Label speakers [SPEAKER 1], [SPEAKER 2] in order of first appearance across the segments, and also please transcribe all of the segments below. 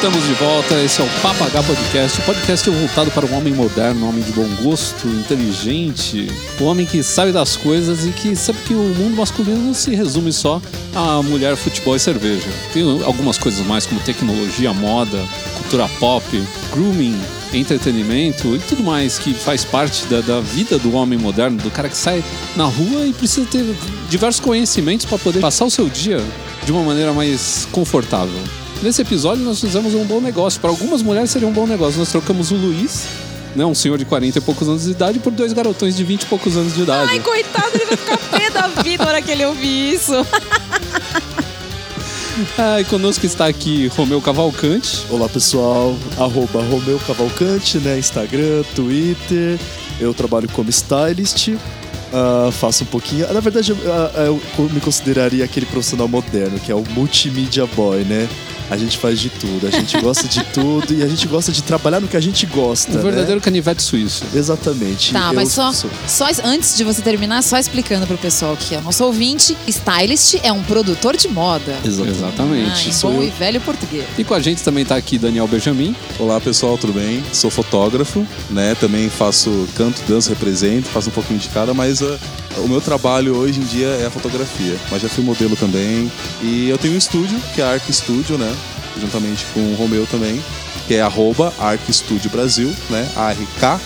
[SPEAKER 1] Estamos de volta, esse é o Papagá Podcast, o podcast voltado para o homem moderno, um homem de bom gosto, inteligente, o homem que sabe das coisas e que sabe que o mundo masculino não se resume só a mulher, futebol e cerveja. Tem algumas coisas mais como tecnologia, moda, cultura pop, grooming, entretenimento e tudo mais que faz parte da, da, vida do homem moderno, do cara que sai na rua e precisa ter diversos conhecimentos para poder passar o seu dia de uma maneira mais confortável. Nesse episódio nós fizemos um bom negócio. Para algumas mulheres seria um bom negócio. Nós trocamos o Luiz, né, um senhor de 40 e poucos anos de idade, por dois garotões de 20 e poucos anos de idade.
[SPEAKER 2] Ai, coitado, ele vai ficar pé da vida na hora que ele ouvir isso.
[SPEAKER 1] Ah, e conosco está aqui Romeu Cavalcante.
[SPEAKER 3] Olá pessoal, arroba Romeu Cavalcante, né? Instagram, Twitter. Eu trabalho como stylist. Uh, faço um pouquinho. Na verdade, eu, eu, eu me consideraria aquele profissional moderno, que é o multimídia boy, né? A gente faz de tudo, a gente gosta de tudo e a gente gosta de trabalhar no que a gente gosta.
[SPEAKER 1] Um verdadeiro
[SPEAKER 3] né?
[SPEAKER 1] canivete suíço.
[SPEAKER 3] Exatamente.
[SPEAKER 2] Tá, mas só, só antes de você terminar, só explicando pro pessoal que é o nosso ouvinte, stylist é um produtor de moda.
[SPEAKER 1] Exatamente.
[SPEAKER 2] Ah, em bom e velho português.
[SPEAKER 1] E com a gente também tá aqui Daniel Benjamin.
[SPEAKER 4] Olá pessoal, tudo bem? Sou fotógrafo, né? Também faço canto, dança, represento, faço um pouquinho de cada, mas uh, o meu trabalho hoje em dia é a fotografia. Mas já fui modelo também. E eu tenho um estúdio, que é a Arc Studio, né? Juntamente com o Romeu também, que é arroba Brasil, né? ARK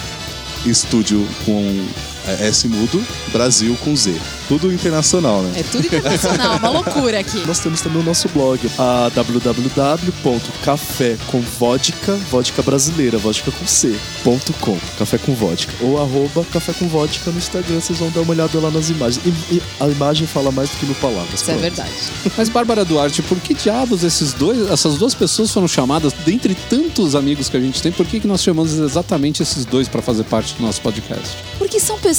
[SPEAKER 4] Estúdio com é, S mudo, Brasil com Z. Tudo internacional, né?
[SPEAKER 2] É tudo internacional, uma loucura aqui.
[SPEAKER 3] Nós temos também o nosso blog, a www.café com vodka, vodka brasileira, vodka com C, ponto com, café com vodka. Ou arroba café com vodka no Instagram, vocês vão dar uma olhada lá nas imagens. E, e a imagem fala mais do que mil palavras.
[SPEAKER 2] Isso é
[SPEAKER 3] pronto.
[SPEAKER 2] é verdade.
[SPEAKER 1] Mas, Bárbara Duarte, por que diabos esses dois, essas duas pessoas foram chamadas, dentre tantos amigos que a gente tem, por que, que nós chamamos exatamente esses dois para fazer parte do nosso podcast?
[SPEAKER 2] Porque são pessoas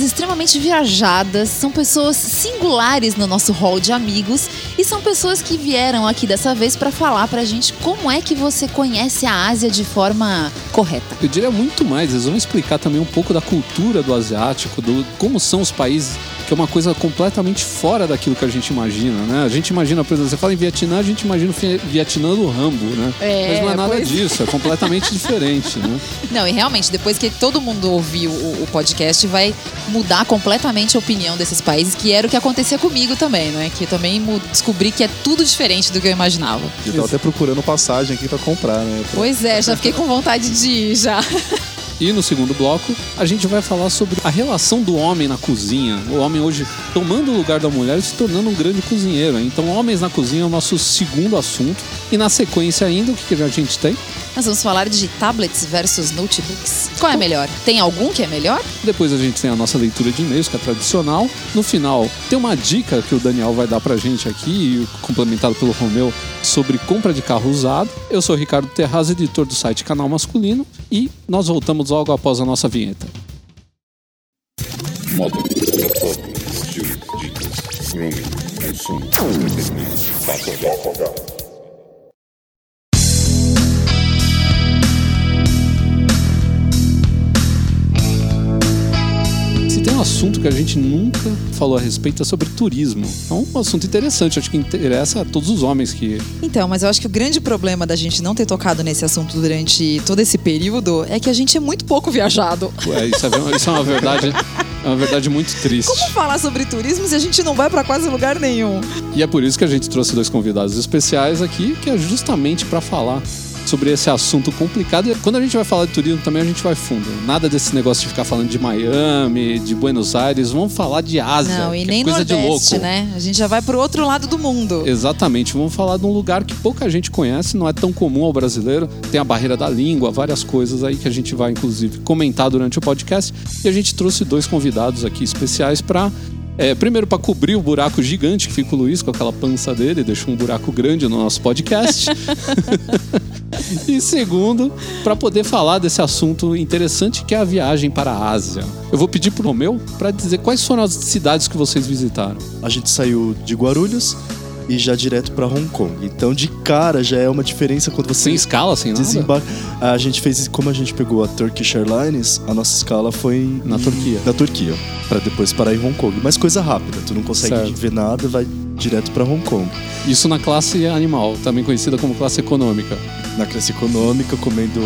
[SPEAKER 2] extremamente viajadas, são pessoas singulares no nosso hall de amigos e são pessoas que vieram aqui dessa vez para falar pra gente como é que você conhece a Ásia de forma correta.
[SPEAKER 1] Eu diria muito mais, eles vão explicar também um pouco da cultura do asiático, do como são os países que é uma coisa completamente fora daquilo que a gente imagina, né? A gente imagina, por exemplo, você fala em Vietnã, a gente imagina o Vietnã do Rambo, né?
[SPEAKER 2] É,
[SPEAKER 1] Mas não é nada
[SPEAKER 2] pois...
[SPEAKER 1] disso, é completamente diferente, né?
[SPEAKER 2] Não, e realmente, depois que todo mundo ouviu o, o, podcast, vai mudar completamente a opinião desses países, que era o que acontecia comigo também, não é? Que eu também descobri que é tudo diferente do que eu imaginava.
[SPEAKER 4] Eu tava até procurando passagem aqui para comprar, né? Pra...
[SPEAKER 2] Pois é, já fiquei com vontade de ir já.
[SPEAKER 1] E no segundo bloco, a gente vai falar sobre a relação do homem na cozinha. O homem hoje tomando o lugar da mulher e se tornando um grande cozinheiro. Então, homens na cozinha é o nosso segundo assunto. E na sequência ainda, o que, que a gente tem?
[SPEAKER 2] Nós vamos falar de tablets versus notebooks. Qual é melhor? Tem algum que é melhor?
[SPEAKER 1] Depois a gente tem a nossa leitura de e-mails, que é tradicional. No final, tem uma dica que o Daniel vai dar pra gente aqui, complementado pelo Romeu, sobre compra de carro usado. Eu sou o Ricardo Terraz, editor do site Canal Masculino, e nós voltamos logo após a nossa vinheta.
[SPEAKER 5] Estilo, dicas, consumo,
[SPEAKER 1] um assunto que a gente nunca falou a respeito é sobre turismo. É um assunto interessante, acho que interessa a todos os homens que.
[SPEAKER 2] Então, mas eu acho que o grande problema da gente não ter tocado nesse assunto durante todo esse período é que a gente é muito pouco viajado.
[SPEAKER 1] É, isso, é, isso é uma verdade. É uma verdade muito triste.
[SPEAKER 2] Como falar sobre turismo se a gente não vai para quase lugar nenhum?
[SPEAKER 1] E é por isso que a gente trouxe dois convidados especiais aqui, que é justamente para falar sobre esse assunto complicado. E quando a gente vai falar de turismo também, a gente vai fundo. Nada desse negócio de ficar falando de Miami, de Buenos Aires. Vamos falar de Ásia.
[SPEAKER 2] Não, e
[SPEAKER 1] é
[SPEAKER 2] nem
[SPEAKER 1] coisa
[SPEAKER 2] Nordeste,
[SPEAKER 1] de louco.
[SPEAKER 2] né? A gente já vai pro outro lado do mundo.
[SPEAKER 1] Exatamente. Vamos falar de um lugar que pouca gente conhece, não é tão comum ao brasileiro. Tem a barreira da língua, várias coisas aí que a gente vai, inclusive, comentar durante o podcast. E a gente trouxe dois convidados aqui especiais para é, primeiro, para cobrir o buraco gigante que fica o Luiz com aquela pança dele, deixou um buraco grande no nosso podcast. e segundo, para poder falar desse assunto interessante que é a viagem para a Ásia. Eu vou pedir pro Romeu para dizer quais foram as cidades que vocês visitaram.
[SPEAKER 3] A gente saiu de Guarulhos, e já direto para Hong Kong. Então, de cara, já é uma diferença quando você.
[SPEAKER 1] Sem escala, sem
[SPEAKER 3] desembarca. nada? A gente fez, como a gente pegou a Turkish Airlines, a nossa escala foi
[SPEAKER 1] na Turquia.
[SPEAKER 3] Na Turquia, para depois parar em Hong Kong. Mas coisa rápida, tu não consegue certo. ver nada, vai direto para Hong Kong.
[SPEAKER 1] Isso na classe animal, também conhecida como classe econômica.
[SPEAKER 3] Na classe econômica, comendo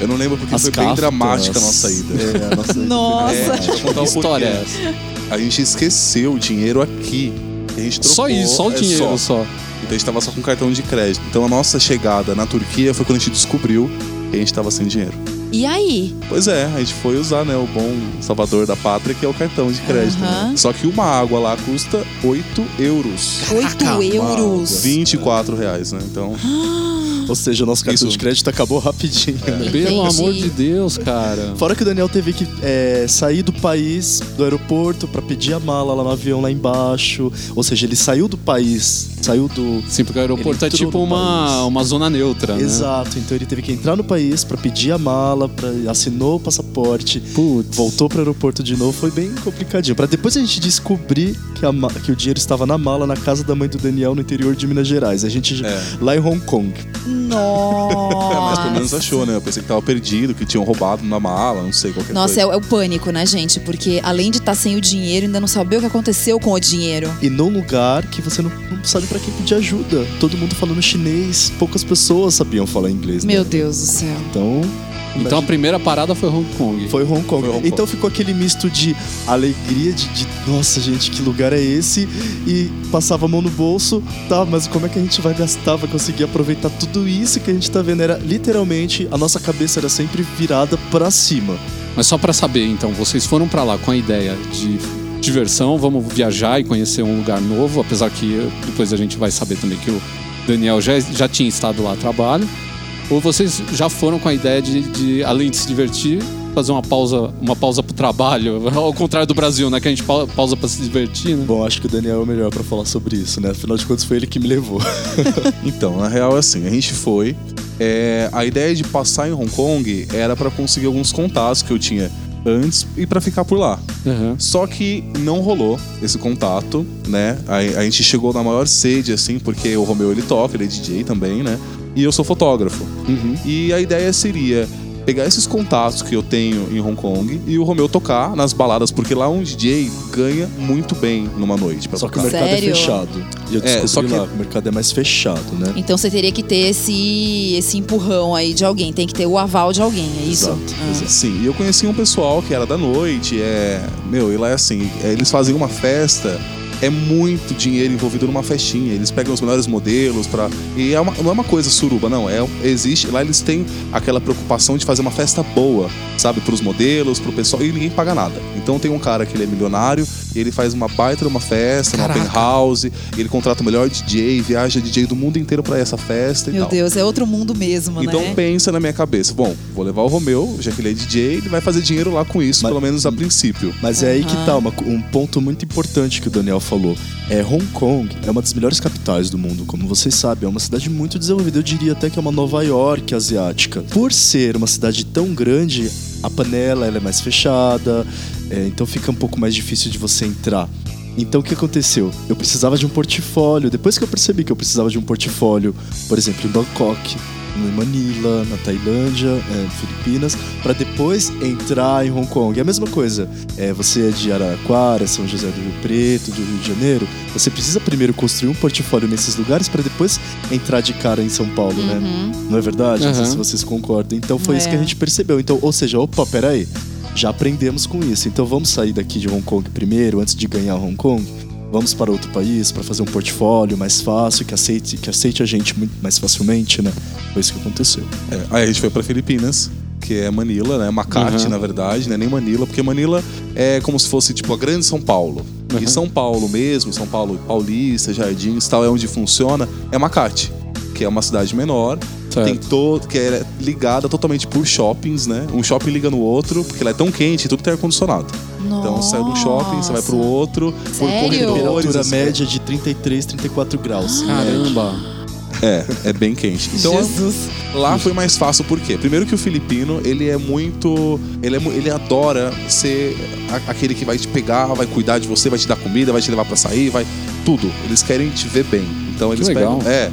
[SPEAKER 4] Eu não lembro porque
[SPEAKER 3] as
[SPEAKER 4] foi bem dramática a nossa ida.
[SPEAKER 3] É, a nossa ida.
[SPEAKER 2] Nossa.
[SPEAKER 4] É,
[SPEAKER 1] Que
[SPEAKER 4] um
[SPEAKER 1] história é essa?
[SPEAKER 4] A gente esqueceu o dinheiro aqui. A gente trocou,
[SPEAKER 1] Só isso, só o
[SPEAKER 4] é,
[SPEAKER 1] dinheiro só.
[SPEAKER 4] Então a gente tava só com cartão de crédito. Então a nossa chegada na Turquia foi quando a gente descobriu que a gente tava sem dinheiro.
[SPEAKER 2] E aí?
[SPEAKER 4] Pois é, a gente foi usar, né, o bom salvador da pátria, que é o cartão de crédito.
[SPEAKER 2] Aham.
[SPEAKER 4] né? Só que uma água lá custa 8 euros.
[SPEAKER 2] 8 euros.
[SPEAKER 4] 24 reais, né? Então,
[SPEAKER 3] Ou seja, o nosso cartão
[SPEAKER 4] Isso.
[SPEAKER 3] de crédito acabou rapidinho. né?
[SPEAKER 1] Pelo amor de Deus, cara.
[SPEAKER 3] Fora que o Daniel teve que é, sair do país, do aeroporto, pra pedir a mala lá no avião lá embaixo. Ou seja, ele saiu do país, saiu do.
[SPEAKER 1] Sim, porque o aeroporto é tipo uma, uma zona neutra, né?
[SPEAKER 3] Exato, então ele teve que entrar no país pra pedir a mala, pra, assinou o passaporte,
[SPEAKER 1] Putz.
[SPEAKER 3] voltou pro aeroporto de novo, foi bem complicadinho. Pra depois a gente descobrir que, a que o dinheiro estava na mala na casa da mãe do Daniel no interior de Minas Gerais. A gente
[SPEAKER 4] É.
[SPEAKER 3] lá em Hong Kong.
[SPEAKER 2] Nossa.
[SPEAKER 4] mas pelo menos achou, né? Eu pensei que tava perdido, que tinham roubado na mala, não sei qualquer
[SPEAKER 2] Nossa, é,
[SPEAKER 4] coisa.
[SPEAKER 2] o- é o pânico, né, gente? Porque além de estar sem o dinheiro, ainda não saber o que aconteceu com o dinheiro.
[SPEAKER 3] E num lugar que você não, não sabe pra quem pedir ajuda. Todo mundo falando chinês, poucas pessoas sabiam falar inglês. né?
[SPEAKER 2] Meu Deus do céu.
[SPEAKER 3] Então,
[SPEAKER 1] Então a primeira parada foi Hong Kong.
[SPEAKER 3] Foi Hong Kong.
[SPEAKER 4] Foi Hong Kong.
[SPEAKER 3] Então ficou aquele misto de alegria, de, de, nossa gente, que lugar é esse? E passava a mão no bolso, tá, mas como é que a gente vai gastar, vai conseguir aproveitar tudo isso que a gente tá vendo? Era literalmente, a nossa cabeça era sempre virada pra cima.
[SPEAKER 1] Mas só pra saber, então, vocês foram pra lá com a ideia de diversão, vamos viajar e conhecer um lugar novo, apesar que eh, depois a gente vai saber também que o Daniel já, já tinha estado lá a trabalho. Ou vocês já foram com a ideia de, de, além de se divertir, fazer uma pausa, uma pausa pro trabalho, ao contrário do Brasil, né? Que a gente pau- pausa pra se divertir, né?
[SPEAKER 3] Bom, acho que o Daniel é o melhor pra falar sobre isso, né? Afinal de contas, foi ele que me levou.
[SPEAKER 4] Então, na real é assim, a gente foi. é, a ideia de passar em Hong Kong era pra conseguir alguns contatos que eu tinha antes e pra ficar por lá.
[SPEAKER 1] Uhum.
[SPEAKER 4] Só que não rolou esse contato, né? A, a gente chegou na maior sede, assim, porque o Romeu ele toca, ele é DJ também, né? E eu sou fotógrafo.
[SPEAKER 1] Uhum.
[SPEAKER 4] E a ideia seria pegar esses contatos que eu tenho em Hong Kong e o Romeu tocar nas baladas, porque lá um DJ ganha muito bem numa noite pra
[SPEAKER 3] Só que o
[SPEAKER 4] tocar.
[SPEAKER 3] mercado
[SPEAKER 2] Sério?
[SPEAKER 3] é fechado. E eu
[SPEAKER 4] É,
[SPEAKER 3] descobri
[SPEAKER 4] só que-
[SPEAKER 3] lá, o mercado é mais fechado, né?
[SPEAKER 2] Então você teria que ter esse, esse empurrão aí de alguém. Tem que ter o aval de alguém, é isso?
[SPEAKER 3] Exato,
[SPEAKER 2] Ah.
[SPEAKER 3] exato.
[SPEAKER 4] Sim, e eu conheci um pessoal que era da noite, é. Meu, e lá é assim, é, eles fazem uma festa. É muito dinheiro envolvido numa festinha. Eles pegam os melhores modelos para E é uma- não é uma coisa suruba, não. É, existe. Lá eles têm aquela preocupação de fazer uma festa boa, sabe? Pros modelos, pro pessoal. E ninguém paga nada. Então tem um cara que ele é milionário ele faz uma baita numa festa,
[SPEAKER 1] Caraca.
[SPEAKER 4] penthouse. E ele contrata o melhor DJ, viaja DJ do mundo inteiro para essa festa e
[SPEAKER 2] Meu
[SPEAKER 4] tal.
[SPEAKER 2] Deus, é outro mundo mesmo,
[SPEAKER 4] Então
[SPEAKER 2] né?
[SPEAKER 4] pensa na minha cabeça, bom, vou levar o Romeu, já que ele é DJ, ele vai fazer dinheiro lá com isso,
[SPEAKER 3] Mas-
[SPEAKER 4] pelo menos a princípio.
[SPEAKER 3] Mas é aí que tá, uma- um ponto muito importante que o Daniel falou. É, Hong Kong é uma das melhores capitais do mundo, como vocês sabem. É uma cidade muito desenvolvida. Eu diria até que é uma Nova York asiática. Por ser uma cidade tão grande, a panela ela é mais fechada, é, então fica um pouco mais difícil de você entrar. Então o que aconteceu? Eu precisava de um portfólio. Depois que eu percebi que eu precisava de um portfólio, por exemplo, em Bangkok, em Manila, na Tailândia, é, Filipinas, para depois entrar em Hong Kong. É a mesma coisa. É, você é de Araraquara, São José do Rio Preto, do Rio de Janeiro. Você precisa primeiro construir um portfólio nesses lugares para depois entrar de cara em São Paulo, né?
[SPEAKER 2] Uhum.
[SPEAKER 3] Não é verdade? Não sei
[SPEAKER 1] Uhum.
[SPEAKER 3] se vocês concordam. Então foi isso
[SPEAKER 2] É.
[SPEAKER 3] que a gente percebeu. Então, ou seja, opa, peraí. Já aprendemos com isso. Então vamos sair daqui de Hong Kong primeiro, antes de ganhar Hong Kong. Vamos para outro país para fazer um portfólio mais fácil, que aceite, que aceite a gente muito mais facilmente, né? Foi isso que aconteceu.
[SPEAKER 4] É, aí a gente foi pra Filipinas, que é Manila, né? Makati,
[SPEAKER 1] Uhum.
[SPEAKER 4] na verdade, né? Nem Manila, porque Manila é como se fosse tipo a grande São Paulo.
[SPEAKER 1] Uhum.
[SPEAKER 4] E São Paulo mesmo, São Paulo Paulista, Jardins, tal, é onde funciona, é Makati, que é uma cidade menor,
[SPEAKER 1] Certo.
[SPEAKER 4] tem todo que é ligada totalmente por shoppings, né? Um shopping liga no outro, porque lá é tão quente, tudo tem ar condicionado. Então você sai de um shopping, você vai pro outro, por
[SPEAKER 2] Sério?
[SPEAKER 4] corredores,
[SPEAKER 3] Temperatura
[SPEAKER 4] assim,
[SPEAKER 3] média de 33, 34 graus.
[SPEAKER 1] Caramba.
[SPEAKER 4] É, é bem quente. Então
[SPEAKER 2] Jesus.
[SPEAKER 4] lá foi mais fácil por quê? Primeiro que o filipino, ele é muito, ele é, ele adora ser aquele que vai te pegar, vai cuidar de você, vai te dar comida, vai te levar pra sair, vai tudo. Eles querem te ver bem. Então eles
[SPEAKER 1] legal.
[SPEAKER 4] pegam, é,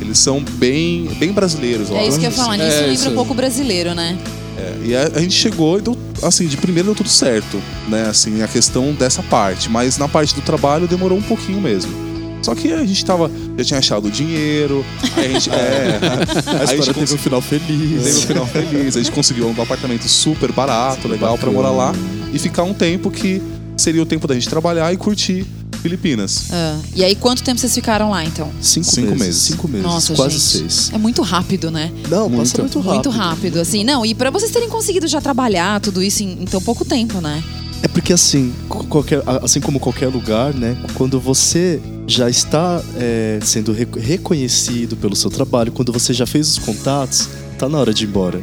[SPEAKER 4] eles são bem, bem brasileiros,
[SPEAKER 2] É isso que eu ia falar, nisso
[SPEAKER 1] É,
[SPEAKER 2] lembra
[SPEAKER 1] isso.
[SPEAKER 2] um pouco brasileiro, né?
[SPEAKER 4] É, e a, a gente chegou e deu, assim, de primeiro deu tudo certo, né? Assim, a questão dessa parte. Mas na parte do trabalho demorou um pouquinho mesmo. Só que a gente tava, já tinha achado o dinheiro, aí a gente, é,
[SPEAKER 3] A
[SPEAKER 4] aí
[SPEAKER 3] história
[SPEAKER 4] gente
[SPEAKER 3] teve um final feliz.
[SPEAKER 4] Teve um final feliz. A gente conseguiu um apartamento super barato, legal pra morar lá e ficar um tempo que seria o tempo da gente trabalhar e curtir Filipinas.
[SPEAKER 2] Ah, E aí, quanto tempo vocês ficaram lá, então?
[SPEAKER 3] Cinco,
[SPEAKER 4] Cinco
[SPEAKER 3] meses.
[SPEAKER 4] meses.
[SPEAKER 3] Cinco meses.
[SPEAKER 2] Nossa,
[SPEAKER 3] quase
[SPEAKER 2] gente.
[SPEAKER 3] seis.
[SPEAKER 2] É muito rápido, né?
[SPEAKER 3] Não,
[SPEAKER 1] Muito.
[SPEAKER 3] passa muito rápido.
[SPEAKER 2] Muito rápido, assim. Não, e pra vocês terem conseguido já trabalhar tudo isso em, em tão pouco tempo, né?
[SPEAKER 3] É porque assim, qualquer, assim como qualquer lugar, né? Quando você já está é, sendo re- reconhecido pelo seu trabalho, quando você já fez os contatos, tá na hora de ir embora,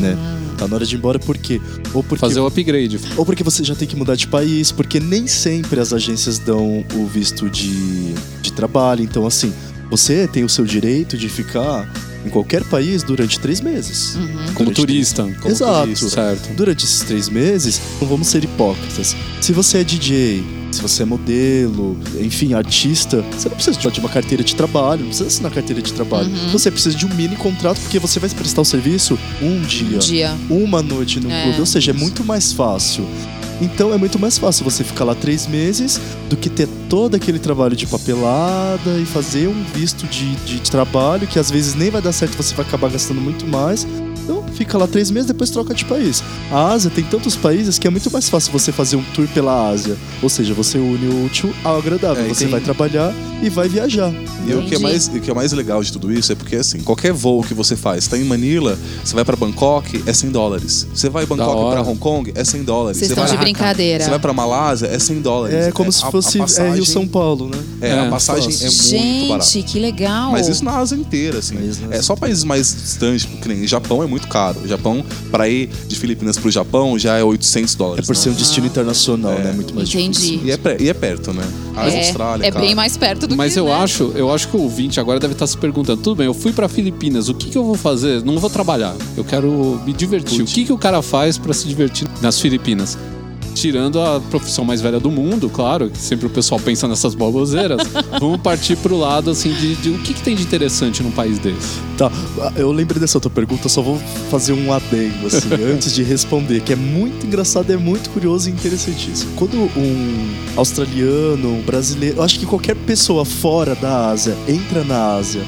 [SPEAKER 3] né? Tá na hora de ir embora por quê? Ou porque,
[SPEAKER 1] Fazer o upgrade.
[SPEAKER 3] ou porque você já tem que mudar de país, porque nem sempre as agências dão o visto de, de trabalho. Então, assim, você tem o seu direito de ficar em qualquer país durante três meses.
[SPEAKER 1] Como
[SPEAKER 3] Durante
[SPEAKER 1] turista.
[SPEAKER 4] Como
[SPEAKER 3] Exato.
[SPEAKER 4] turista.
[SPEAKER 1] Certo.
[SPEAKER 3] Durante esses três meses, não vamos ser hipócritas. Se você é DJ, se você é modelo, enfim, artista, você não precisa de uma carteira de trabalho, não precisa assinar carteira de trabalho.
[SPEAKER 2] Uhum.
[SPEAKER 3] Você precisa de um mini contrato, porque você vai prestar o serviço um dia,
[SPEAKER 2] Um dia.
[SPEAKER 3] uma noite no
[SPEAKER 2] É.
[SPEAKER 3] clube. Ou seja, é muito mais fácil. Então é muito mais fácil você ficar lá três meses do que ter todo aquele trabalho de papelada e fazer um visto de, de trabalho que às vezes nem vai dar certo, você vai acabar gastando muito mais. Então fica lá três meses, depois troca de país. A Ásia tem tantos países que é muito mais fácil você fazer um tour pela Ásia. Ou seja, você une o útil ao agradável.
[SPEAKER 4] É,
[SPEAKER 3] você
[SPEAKER 4] tem-
[SPEAKER 3] vai trabalhar e vai viajar.
[SPEAKER 4] E o que, é mais, o que é mais legal de tudo isso é porque, assim, qualquer voo que você faz, você tá em Manila, você vai pra Bangkok, é 100 dólares. Você vai em Bangkok pra Hong Kong, é 100 dólares.
[SPEAKER 2] Vocês
[SPEAKER 4] Você
[SPEAKER 2] estão
[SPEAKER 4] vai
[SPEAKER 2] de
[SPEAKER 4] pra-
[SPEAKER 2] brincadeira.
[SPEAKER 4] Você vai pra Malásia, é 100 dólares.
[SPEAKER 3] É como
[SPEAKER 4] É,
[SPEAKER 3] se
[SPEAKER 4] a- a
[SPEAKER 3] fosse é,
[SPEAKER 4] passagem-
[SPEAKER 3] Rio-São Paulo, né?
[SPEAKER 4] É,
[SPEAKER 1] É,
[SPEAKER 4] a passagem é muito barata.
[SPEAKER 2] Gente, que legal.
[SPEAKER 4] Mas isso na Ásia inteira, assim. É só países mais distantes, que nem Japão é muito caro. O Japão, pra ir de Filipinas pro Japão, já é 800
[SPEAKER 3] É
[SPEAKER 4] dólares.
[SPEAKER 3] por ser um destino internacional,
[SPEAKER 4] É.
[SPEAKER 3] né? Muito mais
[SPEAKER 2] Entendi.
[SPEAKER 3] difícil.
[SPEAKER 4] E é, e é perto, né? A
[SPEAKER 2] é,
[SPEAKER 4] Austrália,
[SPEAKER 2] é
[SPEAKER 4] cara.
[SPEAKER 2] bem mais perto do
[SPEAKER 1] Mas
[SPEAKER 2] que
[SPEAKER 1] eu
[SPEAKER 2] né?
[SPEAKER 1] acho, eu acho que o ouvinte agora deve estar se perguntando: tudo bem, eu fui pra Filipinas, o que, que eu vou fazer? Não vou trabalhar, eu quero me divertir. O que, que o cara faz pra se divertir nas Filipinas? Tirando a profissão mais velha do mundo, claro, que sempre o pessoal pensa nessas baboseiras, vamos partir pro lado assim de, de o que, que tem de interessante num país desse.
[SPEAKER 3] Tá, eu lembrei dessa tua pergunta, só vou fazer um adendo, assim, antes de responder, que é muito engraçado, é muito curioso e interessantíssimo. Quando um australiano, um brasileiro, eu acho que qualquer pessoa fora da Ásia entra na Ásia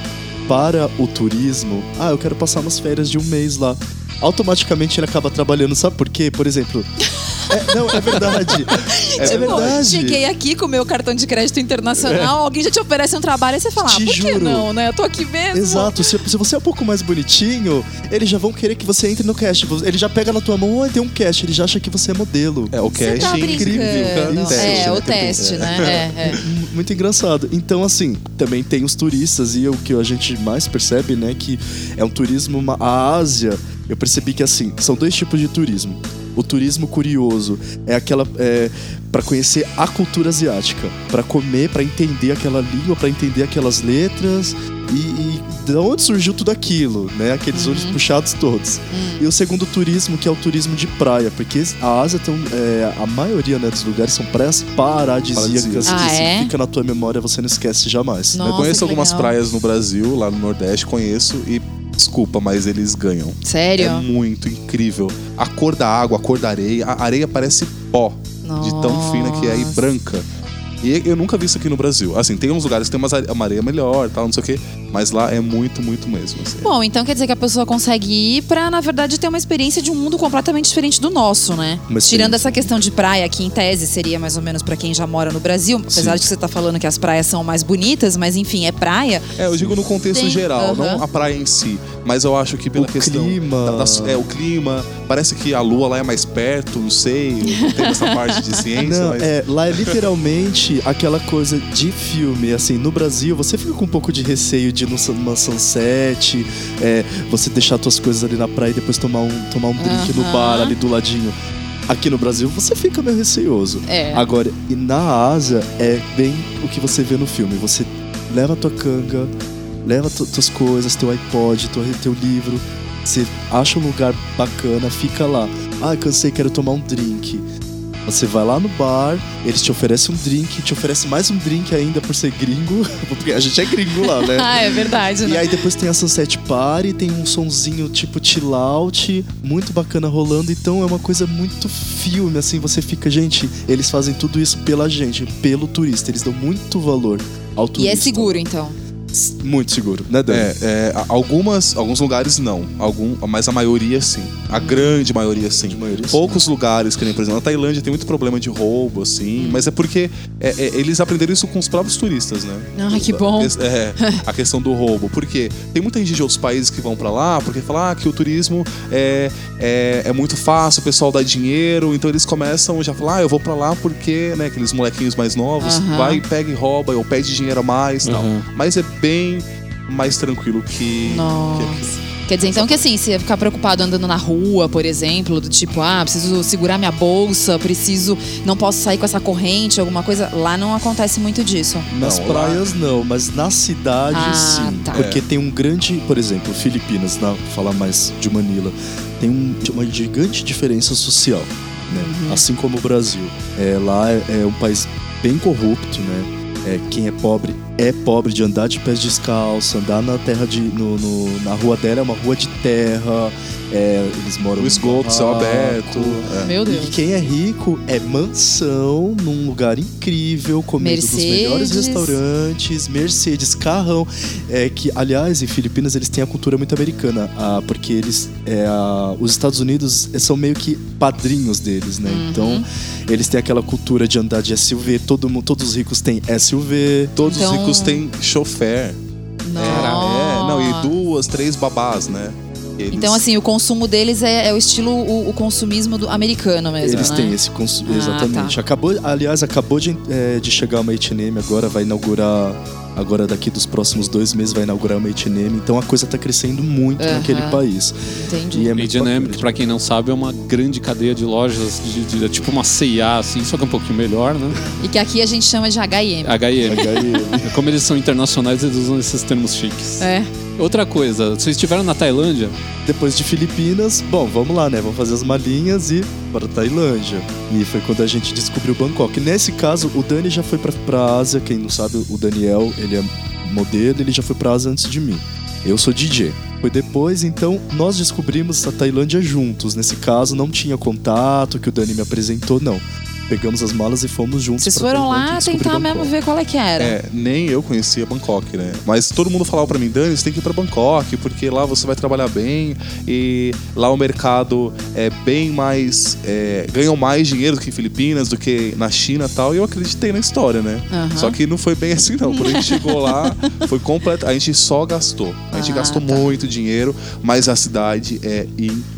[SPEAKER 3] para o turismo, ah, eu quero passar umas férias de um mês lá. Automaticamente ele acaba trabalhando, sabe por quê? Por exemplo. É, não, é verdade. É
[SPEAKER 2] Tipo,
[SPEAKER 3] verdade.
[SPEAKER 2] cheguei aqui com o meu cartão de crédito internacional, alguém já te oferece um trabalho e você fala, ah,
[SPEAKER 3] Te
[SPEAKER 2] por que
[SPEAKER 3] juro.
[SPEAKER 2] não, né? Eu tô aqui mesmo.
[SPEAKER 3] Exato, se, se você é um pouco mais bonitinho, eles já vão querer que você entre no cast. Ele já pega na tua mão, oi, tem um cast, ele já acha que você é modelo.
[SPEAKER 4] É, o cash
[SPEAKER 2] tá
[SPEAKER 4] é incrível.
[SPEAKER 2] brincando.
[SPEAKER 3] Isso.
[SPEAKER 2] É, o teste, né? É, é.
[SPEAKER 3] Muito engraçado. Então, assim, também tem os turistas e o que a gente mais percebe, né, que é um turismo. A Ásia, eu percebi que, assim, são dois tipos de turismo. O turismo curioso é aquela é, para conhecer a cultura asiática, para comer, para entender aquela língua, para entender aquelas letras e, e de onde surgiu tudo aquilo, né? Aqueles olhos puxados todos. E o segundo turismo que é o turismo de praia, porque a Ásia tem um- é, a maioria né, dos lugares são praias paradisíacas
[SPEAKER 4] Paradisíacas.
[SPEAKER 2] Ah,
[SPEAKER 3] que
[SPEAKER 2] é?
[SPEAKER 3] fica na tua memória, você não esquece jamais.
[SPEAKER 2] Nossa,
[SPEAKER 4] eu conheço algumas
[SPEAKER 2] legal.
[SPEAKER 4] praias no Brasil, lá no Nordeste, conheço e desculpa, mas eles ganham.
[SPEAKER 2] Sério?
[SPEAKER 4] É muito incrível. A cor da água, a cor da areia, a areia parece pó, de tão fina que é e
[SPEAKER 2] Nossa.
[SPEAKER 4] branca. E eu nunca vi isso aqui no Brasil. Assim, tem uns lugares que tem uma areia melhor, tal, não sei o quê, mas lá é muito, muito mesmo. assim.
[SPEAKER 2] Bom, então quer dizer que a pessoa consegue ir pra, na verdade, ter uma experiência de um mundo completamente diferente do nosso, né? Tirando essa questão de praia, que em tese seria mais ou menos pra quem já mora no Brasil, apesar
[SPEAKER 3] Sim.
[SPEAKER 2] de que você tá falando que as praias são mais bonitas, mas enfim, é praia.
[SPEAKER 4] É, eu digo no contexto
[SPEAKER 2] Tem,
[SPEAKER 4] geral, não a praia em si. Mas eu acho que pela
[SPEAKER 3] O
[SPEAKER 4] questão.
[SPEAKER 3] clima.
[SPEAKER 4] da- da- é, o clima. Parece que a lua lá é mais perto, não sei. Não tem essa parte de ciência,
[SPEAKER 3] Não,
[SPEAKER 4] mas.
[SPEAKER 3] é, lá é literalmente aquela coisa de filme. Assim, no Brasil, você fica com um pouco de receio de ir numa sun- numa sunset, é, você deixar suas coisas ali na praia e depois tomar um, tomar um drink no
[SPEAKER 2] Aham.
[SPEAKER 3] bar ali do ladinho. Aqui no Brasil, você fica meio receioso.
[SPEAKER 2] É.
[SPEAKER 3] Agora, e na Ásia, é bem o que você vê no filme. Você leva a tua canga, leva tu, tuas coisas, teu iPod, teu, teu livro. Você acha um lugar bacana, fica lá. Ah, cansei, quero tomar um drink. Você vai lá no bar, eles te oferecem um drink, te oferecem mais um drink ainda por ser gringo, porque a gente é gringo lá, né?
[SPEAKER 2] Ah, é verdade,
[SPEAKER 3] E
[SPEAKER 2] né?
[SPEAKER 3] aí depois tem a Sunset Party, tem um sonzinho tipo chill out, muito bacana rolando, então é uma coisa muito filme, assim, você fica, gente, eles fazem tudo isso pela gente, pelo turista, eles dão muito valor ao
[SPEAKER 2] E
[SPEAKER 3] turista.
[SPEAKER 2] é seguro, então.
[SPEAKER 3] Muito seguro, né, Dani?
[SPEAKER 4] É, é, algumas, alguns lugares não, algum, mas a maioria sim. A grande maioria sim.
[SPEAKER 3] maioria, sim.
[SPEAKER 4] Poucos lugares, que nem por exemplo, na Tailândia tem muito problema de roubo, assim, mas é porque é, é, eles aprenderam isso com os próprios turistas, né?
[SPEAKER 2] Ai, que bom.
[SPEAKER 4] É, a questão do roubo. Porque tem muita gente de outros países que vão pra lá porque falar ah, que o turismo é, é, é muito fácil, o pessoal dá dinheiro, então eles começam já a falar, ah, eu vou pra lá porque, né, aqueles molequinhos mais novos,
[SPEAKER 2] Aham.
[SPEAKER 4] vai, pega e rouba, ou pede dinheiro a mais e tal.
[SPEAKER 1] Uhum.
[SPEAKER 4] Mas é bem mais tranquilo que. que aqui.
[SPEAKER 2] Nossa. Quer dizer, então que assim, se ficar preocupado andando na rua, por exemplo, do tipo, ah, preciso segurar minha bolsa, preciso, não posso sair com essa corrente, alguma coisa, lá não acontece muito disso.
[SPEAKER 3] Nas
[SPEAKER 4] Não,
[SPEAKER 3] praias não, mas na cidade
[SPEAKER 2] Ah,
[SPEAKER 3] sim.
[SPEAKER 2] tá.
[SPEAKER 3] Porque tem um grande, por exemplo, Filipinas, na, falar mais de Manila, tem um- uma gigante diferença social, né?
[SPEAKER 2] Uhum.
[SPEAKER 3] Assim como o Brasil. É, lá é, é um país bem corrupto, né? É, quem é pobre é pobre de andar de pés descalço, andar na terra de. No, no- na rua dela é uma rua de terra. é, eles moram
[SPEAKER 4] O esgoto, céu aberto. é.
[SPEAKER 2] Meu
[SPEAKER 3] E
[SPEAKER 2] Deus.
[SPEAKER 3] quem é rico é mansão, num lugar incrível, comendo dos melhores
[SPEAKER 2] Mercedes.
[SPEAKER 3] restaurantes, Mercedes, carrão. É que, aliás, em Filipinas eles têm a cultura muito americana, ah, porque eles, é, ah, os Estados Unidos são meio que padrinhos deles, né?
[SPEAKER 2] Uhum.
[SPEAKER 3] Então eles têm aquela cultura de andar de SUV. Todo todos os ricos têm SUV.
[SPEAKER 4] Todos
[SPEAKER 2] Então-
[SPEAKER 4] os ricos têm chofer. Era, é, não, e duas, três babás, né? Eles-
[SPEAKER 2] Então, assim, o consumo deles é, é o estilo, o, o consumismo do americano mesmo,
[SPEAKER 3] Eles
[SPEAKER 2] né?
[SPEAKER 3] têm esse consumo.
[SPEAKER 2] Ah,
[SPEAKER 3] exatamente.
[SPEAKER 2] tá.
[SPEAKER 3] Acabou, aliás, acabou de, é, de chegar uma H&M, agora vai inaugurar. Agora, daqui dos próximos dois meses, vai inaugurar uma H&M. Então a coisa tá crescendo muito naquele país.
[SPEAKER 2] Entendi.
[SPEAKER 3] E é muito
[SPEAKER 1] H&M, que pra quem não sabe, é uma grande cadeia de lojas, de, de- é tipo uma C&A, assim, só que um pouquinho melhor, né?
[SPEAKER 2] E que aqui a gente chama de H&M.
[SPEAKER 1] H&M.
[SPEAKER 3] H&M.
[SPEAKER 1] Como eles são internacionais, eles usam esses termos chiques.
[SPEAKER 2] É.
[SPEAKER 1] Outra coisa, vocês estiveram na Tailândia?
[SPEAKER 3] Depois de Filipinas, bom, vamos lá, né? Vamos fazer as malinhas e para a Tailândia. E foi quando a gente descobriu Bangkok. Nesse caso, o Dani já foi pra, pra Ásia. Quem não sabe, o Daniel, ele é modelo, ele já foi pra Ásia antes de mim. Eu sou DJ. Foi depois, então, nós descobrimos a Tailândia juntos. Nesse caso, não tinha contato que o Dani me apresentou, não. Pegamos as malas e fomos juntos.
[SPEAKER 2] Vocês foram lá tentar mesmo ver qual é que era.
[SPEAKER 4] É, nem eu conhecia Bangkok, né? Mas todo mundo falava pra mim, Dani, você tem que ir pra Bangkok, porque lá você vai trabalhar bem e lá o mercado é bem mais. é, ganham mais dinheiro do que em Filipinas, do que na China e tal. E eu acreditei na história, né?
[SPEAKER 2] Aham.
[SPEAKER 4] Só que não foi bem assim, não. Quando a gente chegou lá, foi completo. A gente só gastou. A gente
[SPEAKER 2] Ah,
[SPEAKER 4] gastou
[SPEAKER 2] tá.
[SPEAKER 4] muito dinheiro, mas a cidade é incrível.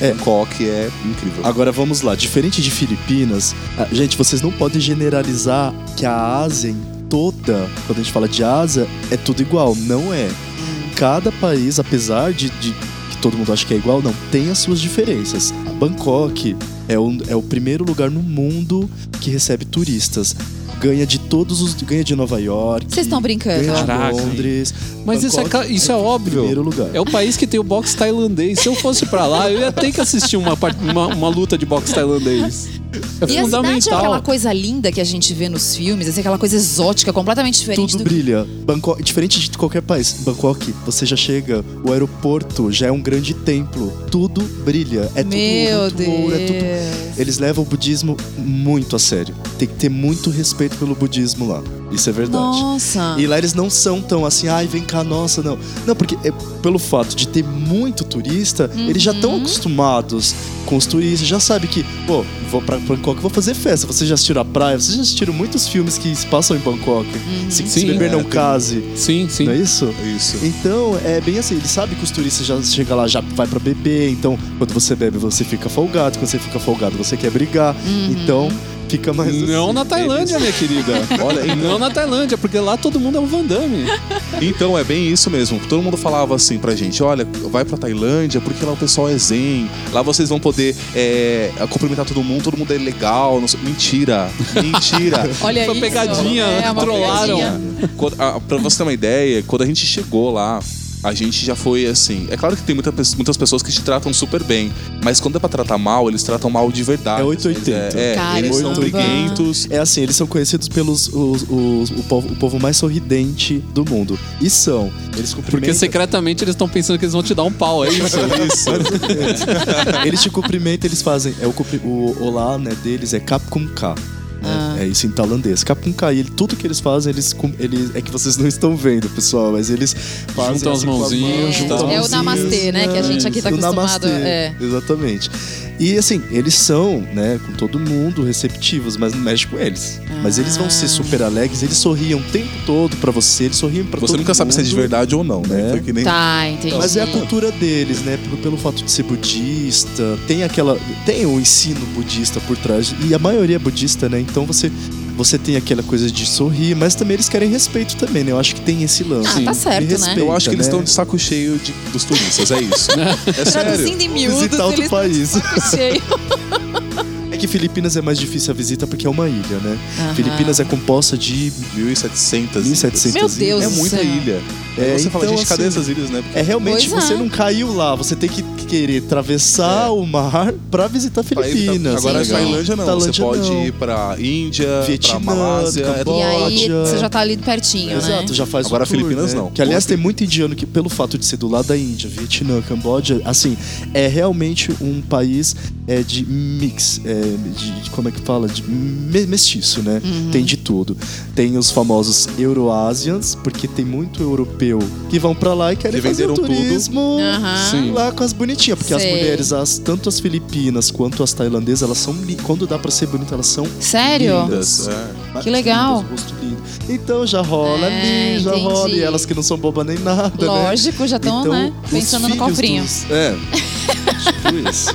[SPEAKER 3] É.
[SPEAKER 4] Bangkok é incrível.
[SPEAKER 3] Agora vamos lá, diferente de Filipinas, a- gente, vocês não podem generalizar que a Ásia em toda, quando a gente fala de Ásia, é tudo igual. Não é. Cada país, apesar de, de que todo mundo acha que é igual, não, tem as suas diferenças. Bangkok é o, é o primeiro lugar no mundo que recebe turistas. Ganha de todos os. Ganha de Nova York.
[SPEAKER 2] Vocês estão brincando?
[SPEAKER 3] Ganha de
[SPEAKER 1] Caraca, hein?
[SPEAKER 3] Londres.
[SPEAKER 1] Mas isso é,
[SPEAKER 3] Bangkok
[SPEAKER 1] isso é óbvio.
[SPEAKER 3] Primeiro lugar.
[SPEAKER 1] É o país que tem o boxe tailandês. Se eu fosse pra lá, eu ia ter que assistir uma, uma, uma luta de boxe tailandês. É
[SPEAKER 2] E a cidade é aquela coisa linda que a gente vê nos filmes, assim, aquela coisa exótica, completamente diferente
[SPEAKER 3] Tudo
[SPEAKER 2] do
[SPEAKER 3] brilha. Bangkok, diferente de qualquer país. Bangkok, você já chega, o aeroporto já é um grande templo. Tudo brilha. É
[SPEAKER 2] Meu
[SPEAKER 3] tudo muito ouro, é tudo.
[SPEAKER 2] Deus.
[SPEAKER 3] Eles levam o budismo muito a sério. Tem que ter muito respeito pelo budismo lá. Isso é verdade.
[SPEAKER 2] Nossa.
[SPEAKER 3] E lá eles não são tão assim, ai, vem cá, nossa, não. Não, porque é, pelo fato de ter muito turista, eles já estão
[SPEAKER 2] Uhum.
[SPEAKER 3] acostumados com os turistas, já sabe que, pô, vou pra Bangkok, vou fazer festa. Vocês já assistiram a praia? Vocês já assistiram muitos filmes que se passam em Bangkok?
[SPEAKER 2] Uhum.
[SPEAKER 3] Se,
[SPEAKER 1] Sim,
[SPEAKER 3] se beber
[SPEAKER 4] é,
[SPEAKER 3] não
[SPEAKER 4] tem-
[SPEAKER 3] case,
[SPEAKER 1] Sim, sim.
[SPEAKER 3] não é isso?
[SPEAKER 4] Isso.
[SPEAKER 3] Então, é bem assim, ele sabe que os turistas já chegam lá, já vai pra beber, então quando você bebe, você fica folgado, quando você fica folgado, você quer brigar.
[SPEAKER 2] Uhum.
[SPEAKER 3] Então, fica mais
[SPEAKER 1] Não
[SPEAKER 3] assim.
[SPEAKER 1] na Tailândia, minha querida. Olha, não na Tailândia, porque lá todo mundo é um Van Damme.
[SPEAKER 4] Então, é bem isso mesmo. Todo mundo falava assim pra gente: olha, vai pra Tailândia porque lá o pessoal é zen. Lá vocês vão poder é, cumprimentar todo mundo, todo mundo é legal. não sei- Mentira! Mentira!
[SPEAKER 2] Olha
[SPEAKER 1] Foi
[SPEAKER 2] isso.
[SPEAKER 1] pegadinha,
[SPEAKER 2] é uma
[SPEAKER 1] trollaram.
[SPEAKER 2] pegadinha.
[SPEAKER 4] Quando, a, pra você ter uma ideia, quando a gente chegou lá, a gente já foi assim. É claro que tem muita, muitas pessoas que te tratam super bem, mas quando é pra tratar mal, eles tratam mal de verdade.
[SPEAKER 3] É 880.
[SPEAKER 4] É, é,
[SPEAKER 2] Caramba.
[SPEAKER 4] eles são briguentos.
[SPEAKER 3] É assim, eles são conhecidos pelos os, os- o, povo, o povo mais sorridente do mundo. E são. Eles
[SPEAKER 1] Porque
[SPEAKER 3] cumprimentam.
[SPEAKER 1] secretamente eles estão pensando que eles vão te dar um pau, é isso?
[SPEAKER 4] Isso.
[SPEAKER 3] eles te cumprimentam, eles fazem. É o, o olá, né, deles é cap com K.
[SPEAKER 2] Ah.
[SPEAKER 3] É isso em tailandês. Kapunkai, ele, tudo que eles fazem, eles, eles. É que vocês não estão vendo, pessoal, mas eles fazem.
[SPEAKER 1] Juntam as
[SPEAKER 3] assim com a mão,
[SPEAKER 1] mãozinhas,
[SPEAKER 3] juntam
[SPEAKER 1] tá.
[SPEAKER 3] as
[SPEAKER 2] É o
[SPEAKER 3] mãozinhas,
[SPEAKER 2] namastê, né, que a gente aqui tá
[SPEAKER 3] o
[SPEAKER 2] acostumado,
[SPEAKER 3] namastê,
[SPEAKER 2] é.
[SPEAKER 3] Exatamente. E assim, eles são, né, com todo mundo, receptivos, mas não mexe com eles. Mas eles vão ser
[SPEAKER 2] Ah.
[SPEAKER 3] super alegres, eles sorriam o tempo todo pra você, eles sorriam pra
[SPEAKER 4] Você nunca sabe se é de
[SPEAKER 3] mundo.
[SPEAKER 4] verdade ou não, né?
[SPEAKER 3] É.
[SPEAKER 4] Foi que nem
[SPEAKER 2] Tá, entendi.
[SPEAKER 3] Mas é a cultura deles, né? Pelo, pelo fato de ser budista, tem aquela. Tem o ensino budista por trás. E a maioria é budista, né? Então você. Você tem aquela coisa de sorrir, mas também eles querem respeito também, né? Eu acho que tem esse lance.
[SPEAKER 2] Ah, tá certo, né?
[SPEAKER 4] Eu acho que eles
[SPEAKER 3] né?
[SPEAKER 4] estão de saco cheio de- dos turistas, é isso. é sério.
[SPEAKER 2] Traduzindo em miúdos,
[SPEAKER 3] Visitar outro
[SPEAKER 2] eles estão de
[SPEAKER 3] país.
[SPEAKER 2] saco cheio.
[SPEAKER 3] É que Filipinas é mais difícil a visita porque é uma ilha, né?
[SPEAKER 2] Aham.
[SPEAKER 3] Filipinas é composta de
[SPEAKER 4] 1.700
[SPEAKER 3] 1.700
[SPEAKER 2] Meu Deus
[SPEAKER 4] É
[SPEAKER 2] do
[SPEAKER 4] muita
[SPEAKER 2] céu.
[SPEAKER 4] ilha.
[SPEAKER 3] É,
[SPEAKER 4] Aí você fala,
[SPEAKER 3] então,
[SPEAKER 4] gente, cadê
[SPEAKER 3] assim,
[SPEAKER 4] essas ilhas, né?
[SPEAKER 3] É realmente
[SPEAKER 2] Pois
[SPEAKER 3] você
[SPEAKER 2] é.
[SPEAKER 3] não caiu lá, você tem que querer atravessar o mar pra visitar
[SPEAKER 4] Pra
[SPEAKER 3] Filipinas.
[SPEAKER 4] Agora,
[SPEAKER 2] Sim,
[SPEAKER 4] Tailândia não.
[SPEAKER 3] Tailândia
[SPEAKER 4] você pode
[SPEAKER 3] não.
[SPEAKER 4] ir pra Índia,
[SPEAKER 3] Vietnã,
[SPEAKER 4] pra Malásia. é
[SPEAKER 3] Camboja.
[SPEAKER 2] E aí você já tá ali pertinho, né?
[SPEAKER 3] Exato, já faz
[SPEAKER 4] Agora
[SPEAKER 3] tour,
[SPEAKER 4] Filipinas
[SPEAKER 3] né?
[SPEAKER 4] não.
[SPEAKER 3] Que aliás tem muito indiano que, pelo fato de ser do lado da Índia, Vietnã, Camboja, assim, é realmente um país é, de mix, é, de, de- como é que fala? De me- mestiço, né?
[SPEAKER 2] Uhum.
[SPEAKER 3] Tem de tudo. Tem os famosos Euroasians, porque tem muito europeu que vão pra lá e querem
[SPEAKER 4] Que
[SPEAKER 3] fazer
[SPEAKER 4] tudo.
[SPEAKER 3] turismo.
[SPEAKER 1] Sim.
[SPEAKER 3] lá com as bonitinhas, porque as
[SPEAKER 2] Sei.
[SPEAKER 3] mulheres, as, tanto as filipinas quanto as tailandesas, elas são quando dá pra ser bonita, elas são
[SPEAKER 2] Sério?
[SPEAKER 3] lindas.
[SPEAKER 4] É.
[SPEAKER 2] Que legal.
[SPEAKER 3] Lindas, rosto lindo. Então já rola
[SPEAKER 2] É,
[SPEAKER 3] ali, já
[SPEAKER 2] entendi.
[SPEAKER 3] rola. E elas que não são boba nem nada, né?
[SPEAKER 2] Lógico, já estão,
[SPEAKER 3] Então,
[SPEAKER 2] né? Pensando no cofrinho.
[SPEAKER 3] dos- É, tipo isso.